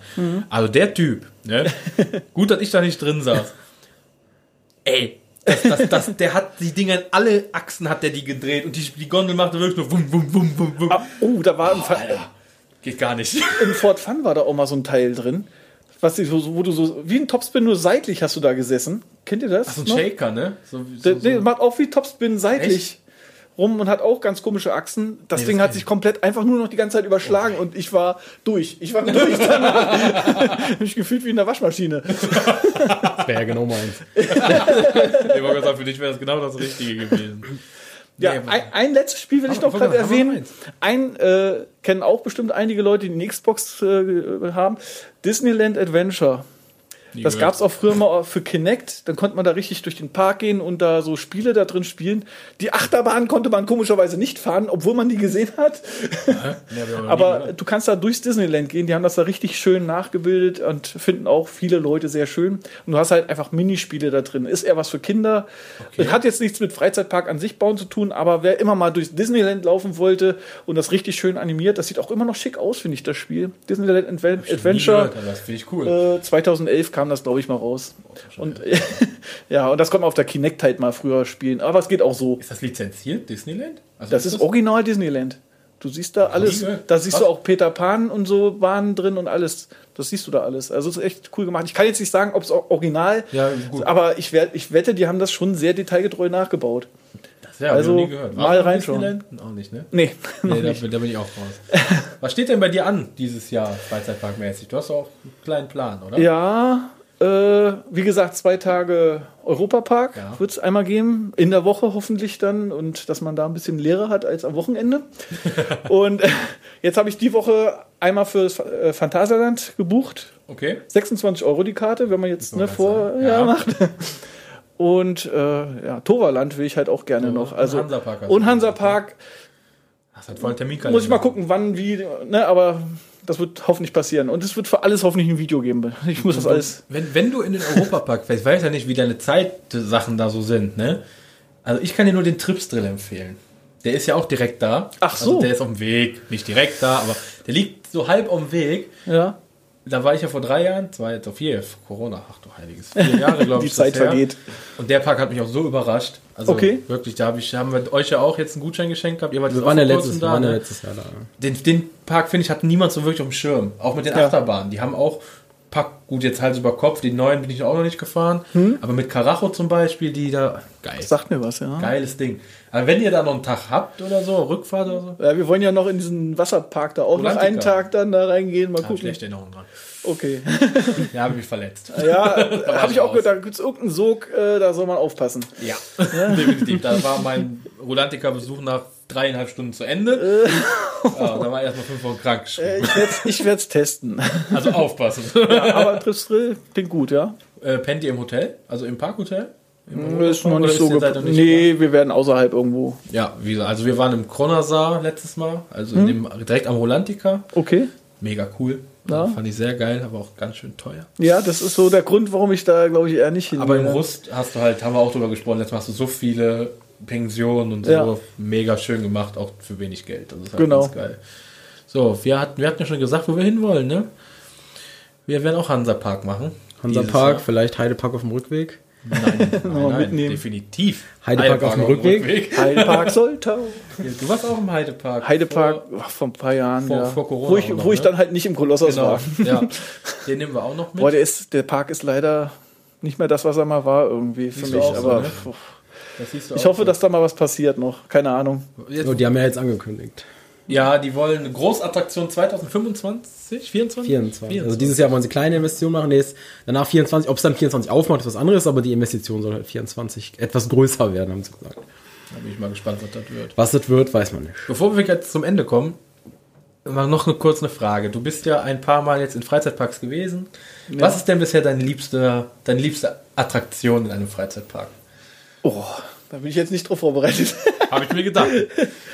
Also der Typ, ne? Gut, dass ich da nicht drin saß. Ey. Das, das, das, der hat die Dinger in alle Achsen hat der die gedreht und die, die Gondel machte wirklich nur wum, wum, wum, wum, wum. Ah, oh, da war im, Fa- Geht gar nicht. im Ford Fun war da auch mal so ein Teil drin. Was, so- wo du so, wie ein Topspin, nur seitlich hast du da gesessen. Kennt ihr das? So ein noch? Shaker, ne? So, Der, so, so. nee, macht auch wie Topspin seitlich rum und hat auch ganz komische Achsen. Das Nee, Ding das hat sich ich. komplett einfach nur noch die ganze Zeit überschlagen und ich war durch. Ich war durch danach. Hab mich gefühlt wie in der Waschmaschine. das wäre ja genau meins. Ich wollte gerade sagen, für dich wäre das genau das Richtige gewesen. Ja, Nee, ein, ein letztes Spiel will ich noch gerade erwähnen. Ein äh, kennen auch bestimmt einige Leute, die eine Xbox äh, haben. Disneyland Adventure. Das gab es auch früher mal für Kinect. Dann konnte man da richtig durch den Park gehen und da so Spiele da drin spielen. Die Achterbahn konnte man komischerweise nicht fahren, obwohl man die gesehen hat. Ich aber du kannst da durchs Disneyland gehen. Die haben das da richtig schön nachgebildet und finden auch viele Leute sehr schön. Und du hast halt einfach Minispiele da drin. Ist eher was für Kinder. Hat jetzt nichts mit Freizeitpark an sich bauen zu tun, aber wer immer mal durchs Disneyland laufen wollte und das richtig schön animiert, das sieht auch immer noch schick aus, finde ich, das Spiel. Disneyland Adven Adventure. gehört, das finde ich cool. Äh, 2011 kam das, glaube ich, mal raus. Und ja, und das konnte man auf der Kinect halt mal früher spielen. Aber es geht auch so. ist das lizenziert, Disneyland? Also Das ist original Disneyland. Du siehst da alles, gehört. da siehst Was? du auch Peter Pan und so Bahnen drin und alles. Das siehst du da alles. Also es ist echt cool gemacht. Ich kann jetzt nicht sagen, ob es auch original, Ja, gut. aber ich, werd, ich wette, die haben das schon sehr detailgetreu nachgebaut. Das ja, also, nie gehört. mal du auf reinschauen. Auch nicht, ne? Nee, Nee, da, da bin ich auch raus. Was steht denn bei dir an dieses Jahr, Freizeitparkmäßig? Du hast auch einen kleinen Plan, oder? Ja, äh, wie gesagt, zwei Tage Europapark Ja. wird es einmal geben. In der Woche hoffentlich dann. Und dass man da ein bisschen leerer hat als am Wochenende. und äh, jetzt habe ich die Woche einmal fürs äh, Phantasialand gebucht. Okay. 26 Euro die Karte, wenn man jetzt ne, vor ja. ja. macht. Und äh, ja, Toverland will ich halt auch gerne noch. und Also, Hansapark hast du und Hansapark Das hat voll einen Termin muss ich mal gucken, wann, wie, ne, aber das wird hoffentlich passieren. Und es wird für alles hoffentlich ein Video geben. Ich muss das alles. Wenn, wenn du in den Europapark fährst, ich weiß ja nicht, wie deine Zeitsachen da so sind, ne? Also ich kann dir nur den Trips-Drill empfehlen. Der ist ja auch direkt da. Ach so. Also der ist auf dem Weg, nicht direkt da, aber der liegt so halb auf dem Weg. Ja. Da war ich ja vor drei Jahren, zwei, jetzt auf vier, Corona, ach du heiliges, vier Jahre, glaube Die ich. das Zeit her. vergeht. Und der Park hat mich auch so überrascht. Also Okay. wirklich, da hab ich, haben wir euch ja auch jetzt einen Gutschein geschenkt gehabt. Ihr wart Wir waren ja letztes, wir waren ne? letztes Jahr da. Den, den Park, finde ich, hat niemand so wirklich auf dem Schirm. Auch mit den Ja. Achterbahnen. Die haben auch Pack, gut, jetzt Hals über Kopf. Die neuen bin ich auch noch nicht gefahren. Hm? Aber mit Karacho zum Beispiel, die da. Geil. Sagt mir was, ja. Geiles Ding. Aber wenn ihr da noch einen Tag habt oder so, Rückfahrt oder so, Ja, wir wollen ja noch in diesen Wasserpark da auch noch Atlantica. einen Tag dann da reingehen. Mal da habe ich gucken. schlechte Erinnerungen dran. Okay. Ja, habe ich mich verletzt. Ja, habe ich auch gehört, da gibt es irgendeinen Sog, äh, da soll man aufpassen. Ja, definitiv. Da war mein Rolantica-Besuch nach dreieinhalb Stunden zu Ende. ja, da war erstmal fünf Wochen krank. Äh, ich werde es ich testen. Also aufpassen. ja, aber Trips Drill klingt gut, ja. äh, pennt ihr im Hotel? Also im Parkhotel? Im Das ist noch nicht so geplant. Nee, wir werden außerhalb irgendwo. Ja, wie gesagt, also wir waren im Kronasar letztes Mal, also Hm? dem, direkt am Rolantica. Okay. Mega cool. Ja. Fand ich sehr geil, aber auch ganz schön teuer. Ja, das ist so der Grund, warum ich da, glaube ich, eher nicht hin Aber im will. Rust hast du halt, haben wir auch drüber gesprochen, letztes Mal hast du so viele Pensionen und so Ja. mega schön gemacht, auch für wenig Geld. Das ist halt Genau. ganz geil. So, wir hatten, wir hatten ja schon gesagt, wo wir hinwollen, ne? Wir werden auch Hansapark machen. Hansa Park, Jahr. vielleicht Heidepark auf dem Rückweg. Nein, nein, nein, mitnehmen. definitiv. Heidepark auf dem Rückweg. Heidepark Soltau. Du warst auch im Heidepark. Heidepark Vor- vor ein paar Jahren. vor- ja. vor Corona wo ich, noch, wo ich ne? dann halt nicht im Kolossos Genau, war. ja. Den nehmen wir auch noch mit. Boah, der, ist, der Park ist leider nicht mehr das, was er mal war, irgendwie für Siehst mich. auch so, aber ne? ich hoffe, so. dass da mal was passiert noch. Keine Ahnung. Jetzt, Oh, die haben ja jetzt angekündigt. Ja, die wollen eine Großattraktion 2025, 24? 24. Also dieses Jahr wollen sie kleine Investitionen machen. Nee, ist danach 24. Ob es dann 24 aufmacht, ist was anderes, aber die Investition soll halt 24 etwas größer werden, haben sie gesagt. Da bin ich mal gespannt, was das wird. Was das wird, weiß man nicht. Bevor wir jetzt zum Ende kommen, noch eine, kurz eine Frage. Du bist ja ein paar Mal jetzt in Freizeitparks gewesen. Was ist denn bisher deine liebste, deine liebste Attraktion in einem Freizeitpark? Oh, da bin ich jetzt nicht drauf vorbereitet. Habe ich mir gedacht.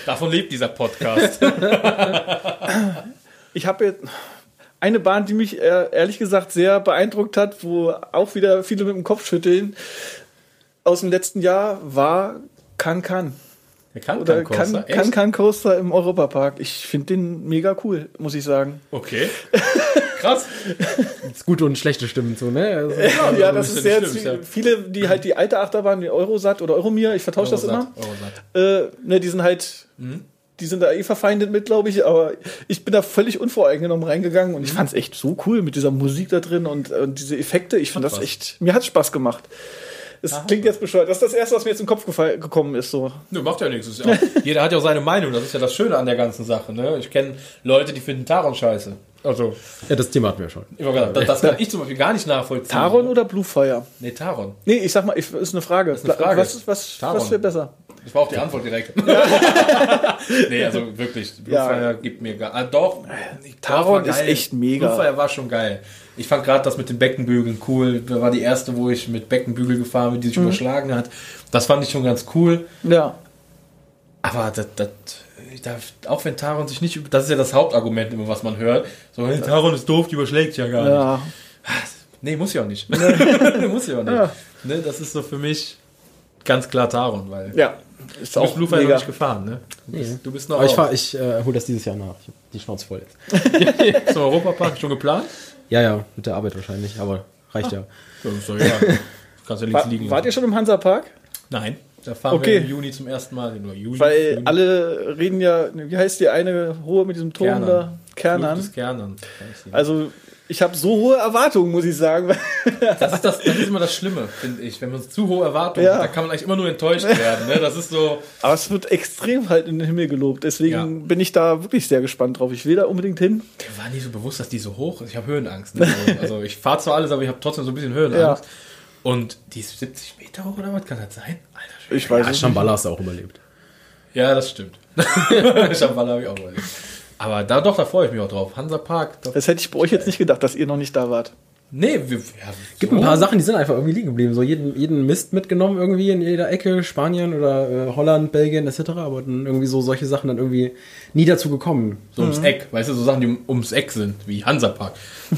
Davon lebt dieser Podcast. Ich habe jetzt eine Bahn, die mich äh, ehrlich gesagt sehr beeindruckt hat, wo auch wieder viele mit dem Kopf schütteln, aus dem letzten Jahr war Can Can. Der kann Oder kein Can Coaster. Can? Can Coaster im Europapark. Ich finde den mega cool, muss ich sagen. Okay. Krass. Ist gute und schlechte Stimmen zu, ne? Also, Ja, also das ist ja sehr schlimm, viele, die halt die alte Achterbahn, die Eurosat oder Euromir, ich vertausche das immer. Eurosat. Äh, ne, die sind halt, Mhm. die sind da eh verfeindet mit, glaube ich, aber ich bin da völlig unvoreingenommen reingegangen Mhm. und ich fand es echt so cool mit dieser Musik da drin und, und diese Effekte. Ich fand das echt, mir hat Spaß gemacht. Es klingt jetzt bescheuert. Das ist das Erste, was mir jetzt in den Kopf gekommen ist. So. Nö, macht ja nichts. Ist ja jeder hat ja auch seine Meinung. Das ist ja das Schöne an der ganzen Sache. Ne? Ich kenne Leute, die finden Taron scheiße. Also, ja, das Thema hatten wir schon. ich das, das kann ich zum Beispiel gar nicht nachvollziehen. Taron oder Bluefire? Nee, Taron. Nee, ich sag mal, ich, ist eine Frage. eine Frage. Was, ist- was, Taron. was wäre besser? Das war auch die Antwort direkt. nee, also wirklich, Ja. Bluefire gibt mir gar. Ah, doch. Taron ist echt mega. Bluefire war schon geil. Ich fand gerade das mit den Beckenbügeln cool. Da war die erste, wo ich mit Beckenbügel gefahren bin, die sich Mhm. überschlagen hat. Das fand ich schon ganz cool. Ja. Aber das, das, da, auch wenn Taron sich nicht, über- das ist ja das Hauptargument immer, was man hört. So, hey, Taron ist doof, die überschlägt ja gar nicht. Ja. Nee, muss ja auch nicht. muss ja auch nicht. Ja. Ne, das ist so für mich ganz klar Taron, weil Ja. Ist du bist auch Bluefire noch mega. nicht gefahren, ne? Du bist, du bist noch Aber ich, fahr, ich äh, hole das dieses Jahr nach. Ich hab die Schnauze voll jetzt. zum Europapark schon geplant? Ja, ja, mit der Arbeit wahrscheinlich, aber reicht ja. Ja, so, ja. Kannst ja links War, liegen. wart ihr schon im Hansapark? Nein, da fahren Okay. wir im Juni zum ersten Mal. Nur Juni. Weil Juni. alle reden ja, wie heißt die eine hohe mit diesem Turm da? Kernern. Kernern. Also ich habe so hohe Erwartungen, muss ich sagen. Das ist, das, das ist immer das Schlimme, finde ich. Wenn man zu hohe Erwartungen Ja. hat, da kann man eigentlich immer nur enttäuscht werden. Ne? Das ist so. Aber es wird extrem halt in den Himmel gelobt. Deswegen Ja. bin ich da wirklich sehr gespannt drauf. Ich will da unbedingt hin. Mir war nie so bewusst, dass die so hoch ist. Ich habe Höhenangst. Ne? Also ich fahre zwar alles, aber ich habe trotzdem so ein bisschen Höhenangst. Und die ist 70 Meter hoch oder was kann das sein? Alter Schwede. Ich weiß Ja, Shambhala hast du auch überlebt. Ja, das stimmt. Shambhala habe ich auch überlegt. Aber da doch, da freue ich mich auch drauf. Hansapark. Da, Das hätte ich bei euch jetzt nicht gedacht, dass ihr noch nicht da wart. nee, wir, ja, Gibt ein paar Sachen, die sind einfach irgendwie liegen geblieben. So jeden, jeden Mist mitgenommen irgendwie in jeder Ecke, Spanien oder äh, Holland, Belgien etc. Aber dann irgendwie so solche Sachen dann irgendwie nie dazu gekommen. So ums Eck, weißt du, so Sachen, die um, ums Eck sind, wie Hansapark.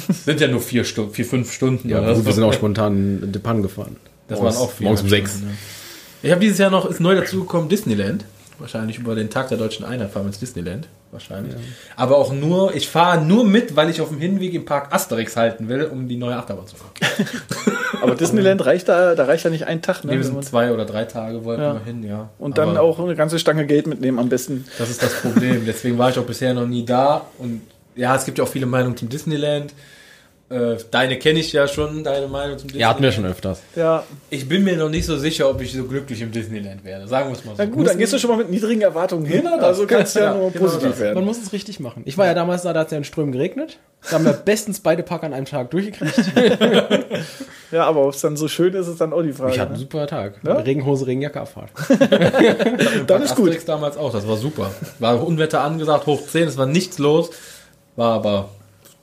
Das sind ja nur vier Stunden, vier, fünf Stunden. Ja, oder gut, wir sind auch spontan in Depan gefahren. Das Morgens- waren auch vier. Morgens um sechs. Ja. Ich habe dieses Jahr noch, ist neu dazugekommen, Disneyland. Wahrscheinlich über den Tag der deutschen Einheit fahren wir ins Disneyland. Wahrscheinlich. Aber auch nur, ich fahre nur mit, weil ich auf dem Hinweg im Park Asterix halten will, um die neue Achterbahn zu fahren. Aber Disneyland reicht da, da reicht ja nicht ein Tag. Ne, wir sind zwei oder drei Tage wollten Ja. wir hin, ja. und dann Aber auch eine ganze Stange Geld mitnehmen am besten. Das ist das Problem. Deswegen war ich auch bisher noch nie da. Und ja, es gibt ja auch viele Meinungen zum Disneyland. Äh, deine kenne ich ja schon, deine Meinung zum Disneyland. Ja, hatten wir schon öfters. Ja, Ich bin mir noch nicht so sicher, ob ich so glücklich im Disneyland werde. Sagen wir es mal so. na gut, dann gehst du schon mal mit niedrigen Erwartungen hin. Genau das. also kannst du ja, Ja, nur genau positiv das. werden. Man muss es richtig machen. Ich war ja damals da, da hat es ja in Strömen geregnet. Da haben wir bestens beide Park an einem Tag durchgekriegt. Ja, aber ob es dann so schön ist, ist dann auch die Frage. Ich hatte einen ne? super Tag. Ja? Regenhose, Regenjacke, Abfahrt. Dann ist gut. Damals auch, das war super. War Unwetter angesagt, hoch 10, es war nichts los. War aber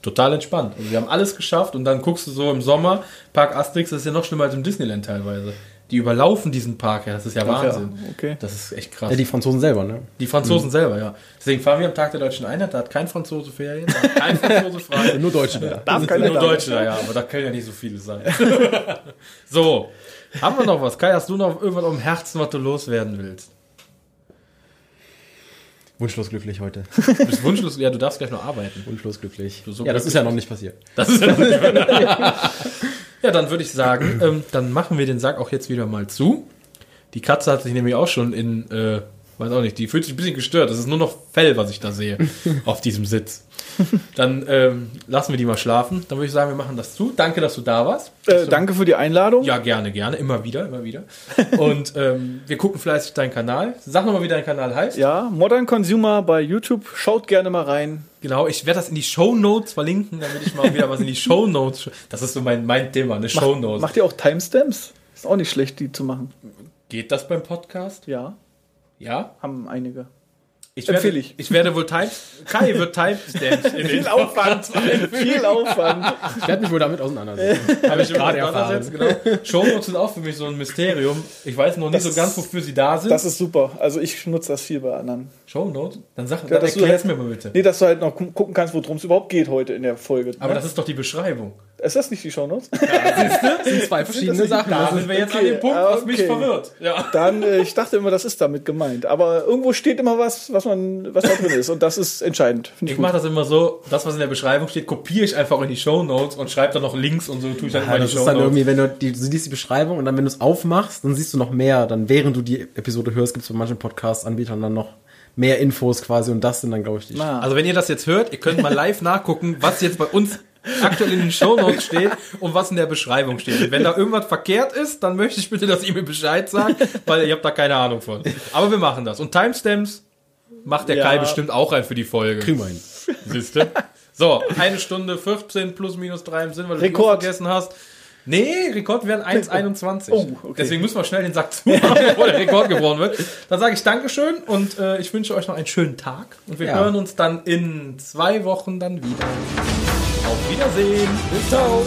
total entspannt. Also wir haben alles geschafft und dann guckst du so im Sommer, Park Asterix, das ist ja noch schlimmer als im Disneyland teilweise. Die überlaufen diesen Park, ja, das ist ja Ach ja, Wahnsinn. okay. Das ist echt krass. Ja, die Franzosen selber, ne? Die Franzosen selber, ja. Deswegen fahren wir am Tag der deutschen Einheit, da hat kein Franzose Ferien, da hat kein Franzose frei. Nur Deutsche da. Darf sind keiner nur. Deutsche da, ja, aber da können ja nicht so viele sein. so, haben wir noch was? Kai, hast du noch irgendwas auf dem Herzen, was du loswerden willst? Wunschlos glücklich heute. Du bist wunschlos, ja, du darfst gleich noch arbeiten. Wunschlos glücklich. so ja, das ist ja noch nicht passiert. Das ist ja noch nicht mehr. Ja, dann würde ich sagen, ähm, dann machen wir den Sack auch jetzt wieder mal zu. Die Katze hat sich nämlich auch schon in, äh, weiß auch nicht, die fühlt sich ein bisschen gestört. Das ist nur noch Fell, was ich da sehe auf diesem Sitz. Dann ähm, lassen wir die mal schlafen. Dann würde ich sagen, wir machen das zu. Danke, dass du da warst. Äh, danke für die Einladung. Ja, gerne, gerne. Immer wieder, immer wieder. Und ähm, wir gucken fleißig deinen Kanal. Sag nochmal, wie dein Kanal heißt. Ja, Modern Consumer bei YouTube. Schaut gerne mal rein. Genau, ich werde das in die Show Notes verlinken, damit ich mal wieder was in die Show Notes. Das ist so mein, mein Thema, eine Show Notes. Macht ihr auch Timestamps? Ist auch nicht schlecht, die zu machen. Geht das beim Podcast? Ja, Ja? haben einige. Ich Empfehle werde, ich. ich werde wohl Time, Kai wird Timestamps den Aufwand. Viel Aufwand. Ich werde mich wohl damit auseinandersetzen. habe ich gerade erfahren. Genau. Shownotes sind auch für mich so ein Mysterium. Ich weiß noch nicht Das so ganz, wofür sie da sind. Das ist super. Also ich nutze das viel bei anderen. Shownotes? Dann sag, Ja, dann dass du erklär's halt- mir mal bitte. Nee, dass du halt noch gu- gucken kannst, worum es überhaupt geht heute in der Folge. Aber ne? das ist doch die Beschreibung. Ist das nicht die Shownotes? Das sind zwei verschiedene Sachen. Da sind wir jetzt okay. an dem Punkt, Ah, was mich okay. verwirrt. Ja. Dann, äh, ich dachte immer, das ist damit gemeint. Aber irgendwo steht immer was, was man, was da drin ist. Und das ist entscheidend. Ich Ich mache das immer so, das, was in der Beschreibung steht, kopiere ich einfach in die Shownotes und schreibe dann noch Links und so tue ich dann ja, in das die ist dann irgendwie, wenn du, die, du siehst die Beschreibung und dann, wenn du es aufmachst, dann siehst du noch mehr. Dann, während du die Episode hörst, gibt es bei manchen Podcast-Anbietern dann noch mehr Infos quasi und das sind dann, glaube ich, die. Ah. Also wenn ihr das jetzt hört, ihr könnt mal live nachgucken, was jetzt bei uns aktuell in den Shownotes steht und was in der Beschreibung steht. Und wenn da irgendwas verkehrt ist, dann möchte ich bitte, dass ihr mir Bescheid sagt, weil ihr habt da keine Ahnung von. Aber wir machen das. Und Timestamps macht der Ja. Kai bestimmt auch rein für die Folge. Kriegen wir hin. Siehste? So, eine Stunde 14 plus minus 3 im Sinn, weil du Rekord. vergessen hast. Nee, Rekord wären 1,21. Oh, okay. Deswegen müssen wir schnell den Sack zumachen, bevor der Rekord gebrochen wird. Dann sage ich Dankeschön und äh, ich wünsche euch noch einen schönen Tag. Und wir Ja. hören uns dann in zwei Wochen dann wieder. Auf Wiedersehen. Bis ciao.